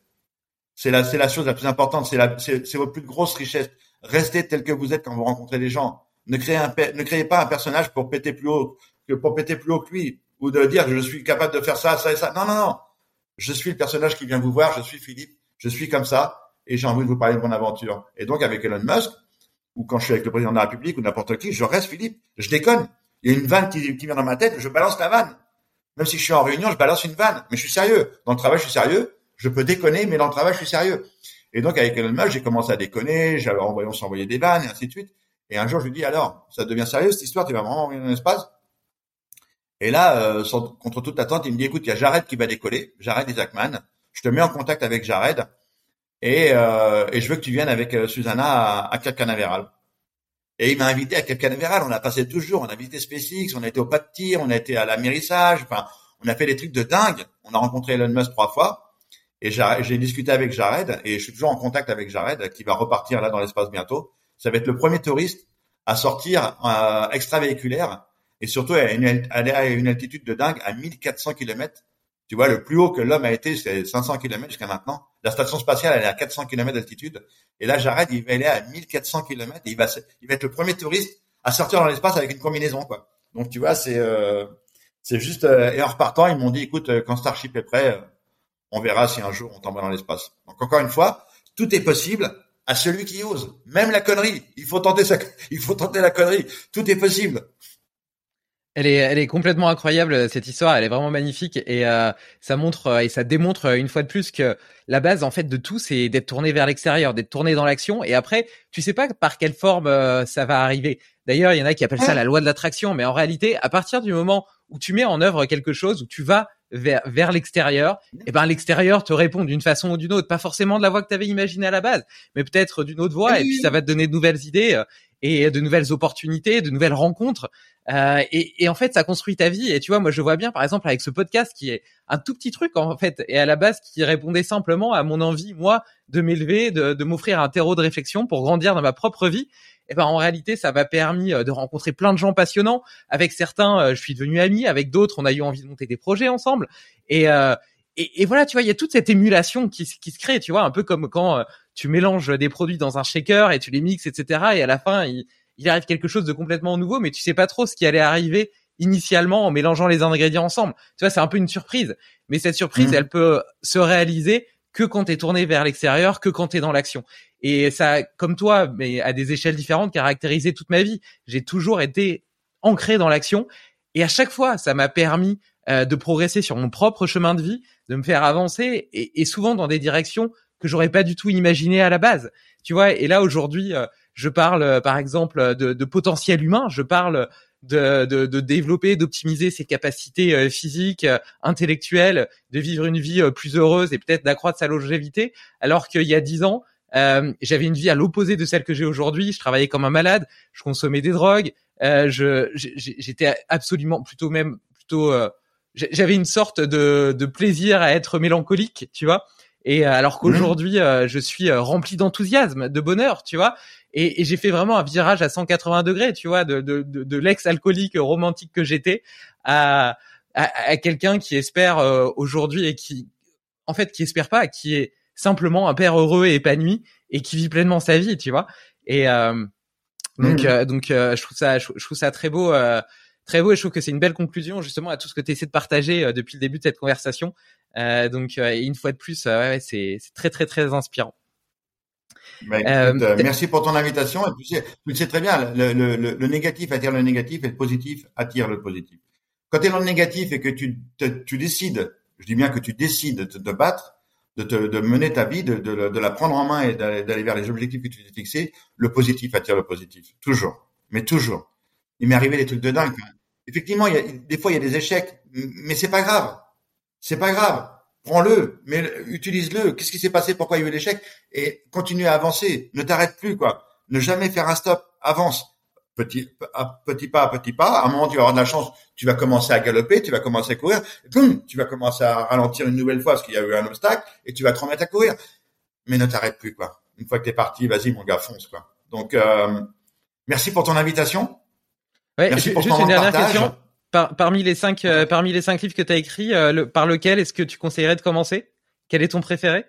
S4: C'est la, c'est la chose la plus importante. C'est la, c'est, votre plus grosse richesse. Restez tel que vous êtes quand vous rencontrez les gens. Ne créez un, ne créez pas un personnage pour péter plus haut que pour péter plus haut que lui ou de dire je suis capable de faire ça, ça et ça. Non, non, non. Je suis le personnage qui vient vous voir. Je suis Philippe. Je suis comme ça et j'ai envie de vous parler de mon aventure. Et donc avec Elon Musk ou quand je suis avec le président de la République ou n'importe qui, je reste Philippe. Je déconne. Il y a une vanne qui, qui vient dans ma tête, je balance la vanne. Même si je suis en réunion, je balance une vanne. Mais je suis sérieux. Dans le travail, je suis sérieux. Je peux déconner, mais dans le travail, je suis sérieux. Et donc, avec Elon Musk, j'ai commencé à déconner. J'avais envoyé, on s'envoyait des vannes et ainsi de suite. Et un jour, je lui dis, alors, ça devient sérieux, cette histoire? Tu vas vraiment envoyer dans l'espace? Et là, euh, contre toute attente, il me dit, écoute, il y a Jared qui va décoller. Jared Isaacman. Je te mets en contact avec Jared. Et, euh, et je veux que tu viennes avec euh, Susanna à, à Cap Canaveral. Et il m'a invité à Cap Canaveral. On a passé toujours. On a visité SpaceX, on a été au pas de tir, on a été à l'amérissage. Enfin, on a fait des trucs de dingue. On a rencontré Elon Musk trois fois. Et j'ai discuté avec Jared et je suis toujours en contact avec Jared qui va repartir là dans l'espace bientôt. Ça va être le premier touriste à sortir euh, extravéhiculaire et surtout à une, à une altitude de dingue à 1400 km tu vois, le plus haut que l'homme a été, c'est 500 km jusqu'à maintenant. La station spatiale, elle est à 400 km d'altitude. Et là, Jared, il va aller à 1400 km et il va, il va être le premier touriste à sortir dans l'espace avec une combinaison, quoi. Donc, tu vois, c'est, euh, c'est juste, euh, et en repartant, ils m'ont dit, écoute, euh, quand Starship est prêt, on verra si un jour on t'envoie dans l'espace. Donc, encore une fois, tout est possible à celui qui ose. Même la connerie. Il faut tenter ça, il faut tenter la connerie. Tout est possible.
S3: Elle est, elle est complètement incroyable cette histoire. Elle est vraiment magnifique et euh, ça montre euh, et ça démontre euh, une fois de plus que la base en fait de tout, c'est d'être tourné vers l'extérieur, d'être tourné dans l'action. Et après, tu sais pas par quelle forme ça va arriver. D'ailleurs, il y en a qui appellent ça la loi de l'attraction, mais en réalité, à partir du moment où tu mets en œuvre quelque chose, où tu vas vers, vers l'extérieur, et eh ben l'extérieur te répond d'une façon ou d'une autre, pas forcément de la voix que tu avais imaginée à la base, mais peut-être d'une autre voix, et puis ça va te donner de nouvelles idées et de nouvelles opportunités, de nouvelles rencontres. Euh, et, et, en fait, ça construit ta vie. Et tu vois, moi, je vois bien, par exemple, avec ce podcast qui est un tout petit truc en fait, et à la base qui répondait simplement à mon envie, moi, de m'élever, de, de m'offrir un terreau de réflexion pour grandir dans ma propre vie. Et ben en réalité, ça m'a permis euh, de rencontrer plein de gens passionnants. Avec certains, euh, je suis devenu ami. Avec d'autres, on a eu envie de monter des projets ensemble. Et euh, et, voilà, tu vois, il y a toute cette émulation qui, qui se crée, tu vois, un peu comme quand tu mélanges des produits dans un shaker et tu les mixes, etc. Et à la fin, il, il arrive quelque chose de complètement nouveau, mais tu sais pas trop ce qui allait arriver initialement en mélangeant les ingrédients ensemble. Tu vois, c'est un peu une surprise. Mais cette surprise, mmh. elle peut se réaliser que quand tu es tourné vers l'extérieur, que quand tu es dans l'action. Et ça, comme toi, mais à des échelles différentes, caractérisé toute ma vie. J'ai toujours été ancré dans l'action. Et à chaque fois, ça m'a permis euh, de progresser sur mon propre chemin de vie, de me faire avancer, et, et souvent dans des directions que j'aurais pas du tout imaginées à la base. Tu vois, et là aujourd'hui, euh, je parle euh, par exemple de, de, potentiel humain, je parle de, de, de développer, d'optimiser ses capacités physiques, intellectuelles, de vivre une vie plus heureuse et peut-être d'accroître sa longévité, alors qu'il y a dix ans, euh, j'avais une vie à l'opposé de celle que j'ai aujourd'hui. Je travaillais comme un malade, je consommais des drogues, euh, j'étais absolument plutôt même plutôt euh, j'avais une sorte de, de plaisir à être mélancolique, tu vois. Et euh, alors qu'aujourd'hui, mmh. je suis rempli d'enthousiasme, de bonheur, tu vois. Et, et j'ai fait vraiment un virage à 180 degrés, tu vois, de, de, de, de l'ex-alcoolique romantique que j'étais à, à, à quelqu'un qui espère aujourd'hui et qui, en fait, qui espère pas, qui est simplement un père heureux et épanoui et qui vit pleinement sa vie, tu vois. Et euh, donc, mmh. euh, donc, euh, je trouve ça, je, trouve ça très beau, très beau, et je trouve que c'est une belle conclusion justement à tout ce que tu essaies de partager depuis le début de cette conversation. donc, une fois de plus, ouais, c'est très, très, très inspirant.
S4: Bah, écoute, merci pour ton invitation. Et tu sais, tu sais très bien, le, le, le, négatif attire le négatif et le positif attire le positif. Quand tu es dans le négatif et que tu, tu décides, je dis bien que tu décides de te battre, de, te, de mener ta vie, de, de, de, la prendre en main et d'aller vers les objectifs que tu t'es fixés, le positif attire le positif. Toujours. Mais toujours. Il m'est arrivé des trucs de dingue. Effectivement, il y a, des fois, il y a des échecs, mais c'est pas grave. C'est pas grave. Prends-le, mais utilise-le. Qu'est-ce qui s'est passé? Pourquoi il y a eu l'échec? Et continue à avancer. Ne t'arrête plus, quoi. Ne jamais faire un stop. Avance petit, petit pas à petit pas. À un moment, tu vas avoir de la chance, tu vas commencer à galoper, tu vas commencer à courir, tu vas commencer à ralentir une nouvelle fois parce qu'il y a eu un obstacle, et tu vas te remettre à courir. Mais ne t'arrête plus, quoi. Une fois que t'es parti, vas-y, mon gars, fonce, quoi. Donc, euh, merci pour ton invitation.
S3: Ouais, merci pour juste une dernière question. parmi les cinq, euh, parmi les cinq livres que tu as écrits, euh, par lequel est-ce que tu conseillerais de commencer? Quel est ton préféré?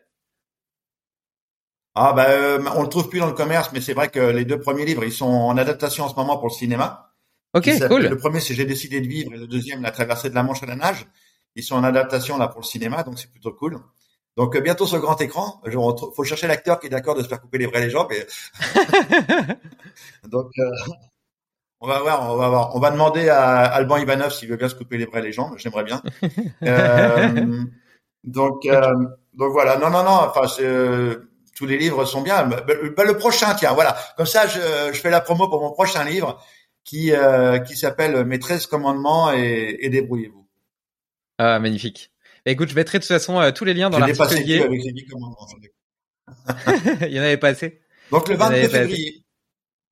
S4: Ah ben, euh, on le trouve plus dans le commerce, mais c'est vrai que les deux premiers livres, ils sont en adaptation en ce moment pour le cinéma.
S3: Ok, cool.
S4: Le premier, c'est J'ai décidé de vivre, et le deuxième, La traversée de la Manche à la nage. Ils sont en adaptation là pour le cinéma, donc c'est plutôt cool. Donc euh, bientôt sur grand écran. Il faut chercher l'acteur qui est d'accord de se faire couper les vrais les jambes. Et... donc on va voir, on va voir. On va demander à Alban Ivanov s'il veut bien se couper les vrais les jambes. J'aimerais bien. euh, donc donc voilà. Non non non. Enfin c'est tous les livres sont bien. Bah, bah, le prochain, tiens, voilà. Comme ça, je, je, fais la promo pour mon prochain livre qui euh, qui s'appelle Mes 13 commandements et, et débrouillez-vous.
S3: Ah, magnifique. Bah, écoute, je mettrai de toute façon euh, tous les liens dans l'article lié. Avec les 10 commandements. Il y en avait pas assez.
S4: Donc le 22 février.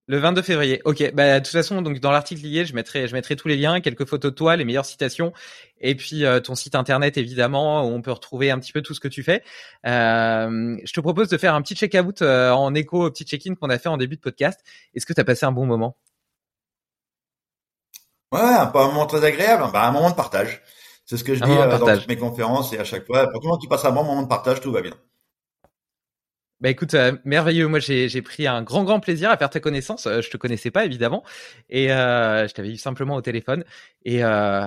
S3: Le 22 février. Ok. Bah, de toute façon, donc dans l'article lié, je mettrai, je mettrai tous les liens, quelques photos de toi, les meilleures citations, et puis euh, ton site internet évidemment où on peut retrouver un petit peu tout ce que tu fais. Euh, je te propose de faire un petit check-out euh, en écho au petit check-in qu'on a fait en début de podcast. Est-ce que tu as passé un bon moment?
S4: Ouais, un moment très agréable. Bah, un moment de partage. C'est ce que je dis dans toutes mes conférences et à chaque fois. Pour tout le monde qui passe un bon moment de partage, tout va bien.
S3: Bah écoute, euh, merveilleux. Moi, j'ai pris un grand, grand plaisir à faire ta connaissance. Euh, je te connaissais pas, évidemment. Et euh, je t'avais eu simplement au téléphone. Et euh,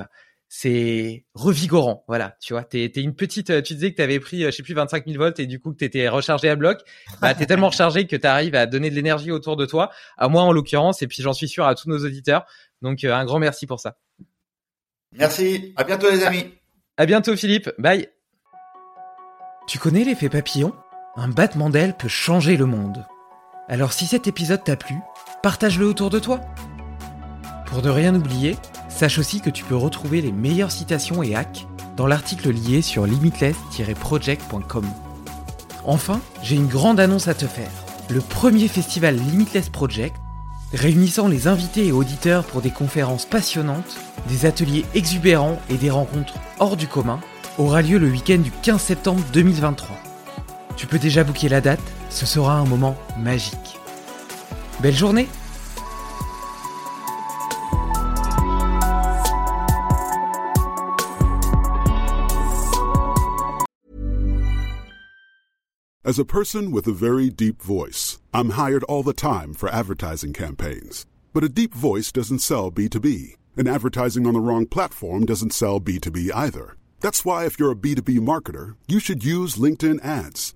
S3: c'est revigorant. Voilà, tu vois, t'es es une petite... Tu disais que t'avais pris, je sais plus, 25 000 volts et du coup que t'étais rechargé à bloc. Bah, t'es tellement rechargé que t'arrives à donner de l'énergie autour de toi, à moi en l'occurrence, et puis j'en suis sûr à tous nos auditeurs. Donc, un grand merci pour ça.
S4: Merci. À bientôt, les amis.
S3: À bientôt, Philippe. Bye. Tu connais l'effet papillon? Un battement d'aile peut changer le monde. Alors si cet épisode t'a plu, partage-le autour de toi. Pour ne rien oublier, sache aussi que tu peux retrouver les meilleures citations et hacks dans l'article lié sur limitless-project.com. Enfin, j'ai une grande annonce à te faire. Le premier festival Limitless Project, réunissant les invités et auditeurs pour des conférences passionnantes, des ateliers exubérants et des rencontres hors du commun, aura lieu le week-end du 15 septembre 2023. Tu peux déjà booker la date, ce sera un moment magique. Belle journée
S5: As a person with a very deep voice, I'm hired all the time for advertising campaigns. But a deep voice doesn't sell B2B, and advertising on the wrong platform doesn't sell B2B either. That's why, if you're a B2B marketer, you should use LinkedIn ads.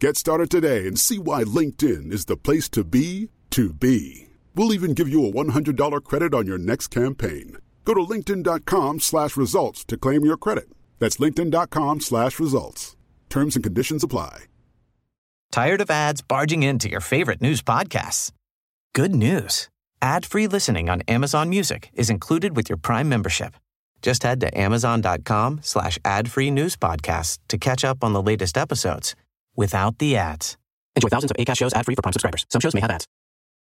S5: Get started today and see why LinkedIn is the place to be to be. We'll even give you a $100 credit on your next campaign. Go to linkedin.com slash results to claim your credit. That's linkedin.com slash results. Terms and conditions apply.
S1: Tired of ads barging into your favorite news podcasts? Good news. Ad-free listening on Amazon Music is included with your Prime membership. Just head to amazon.com slash ad-free news podcasts to catch up on the latest episodes without the ads. Enjoy thousands of ACAST shows ad-free for Prime subscribers. Some shows may have ads.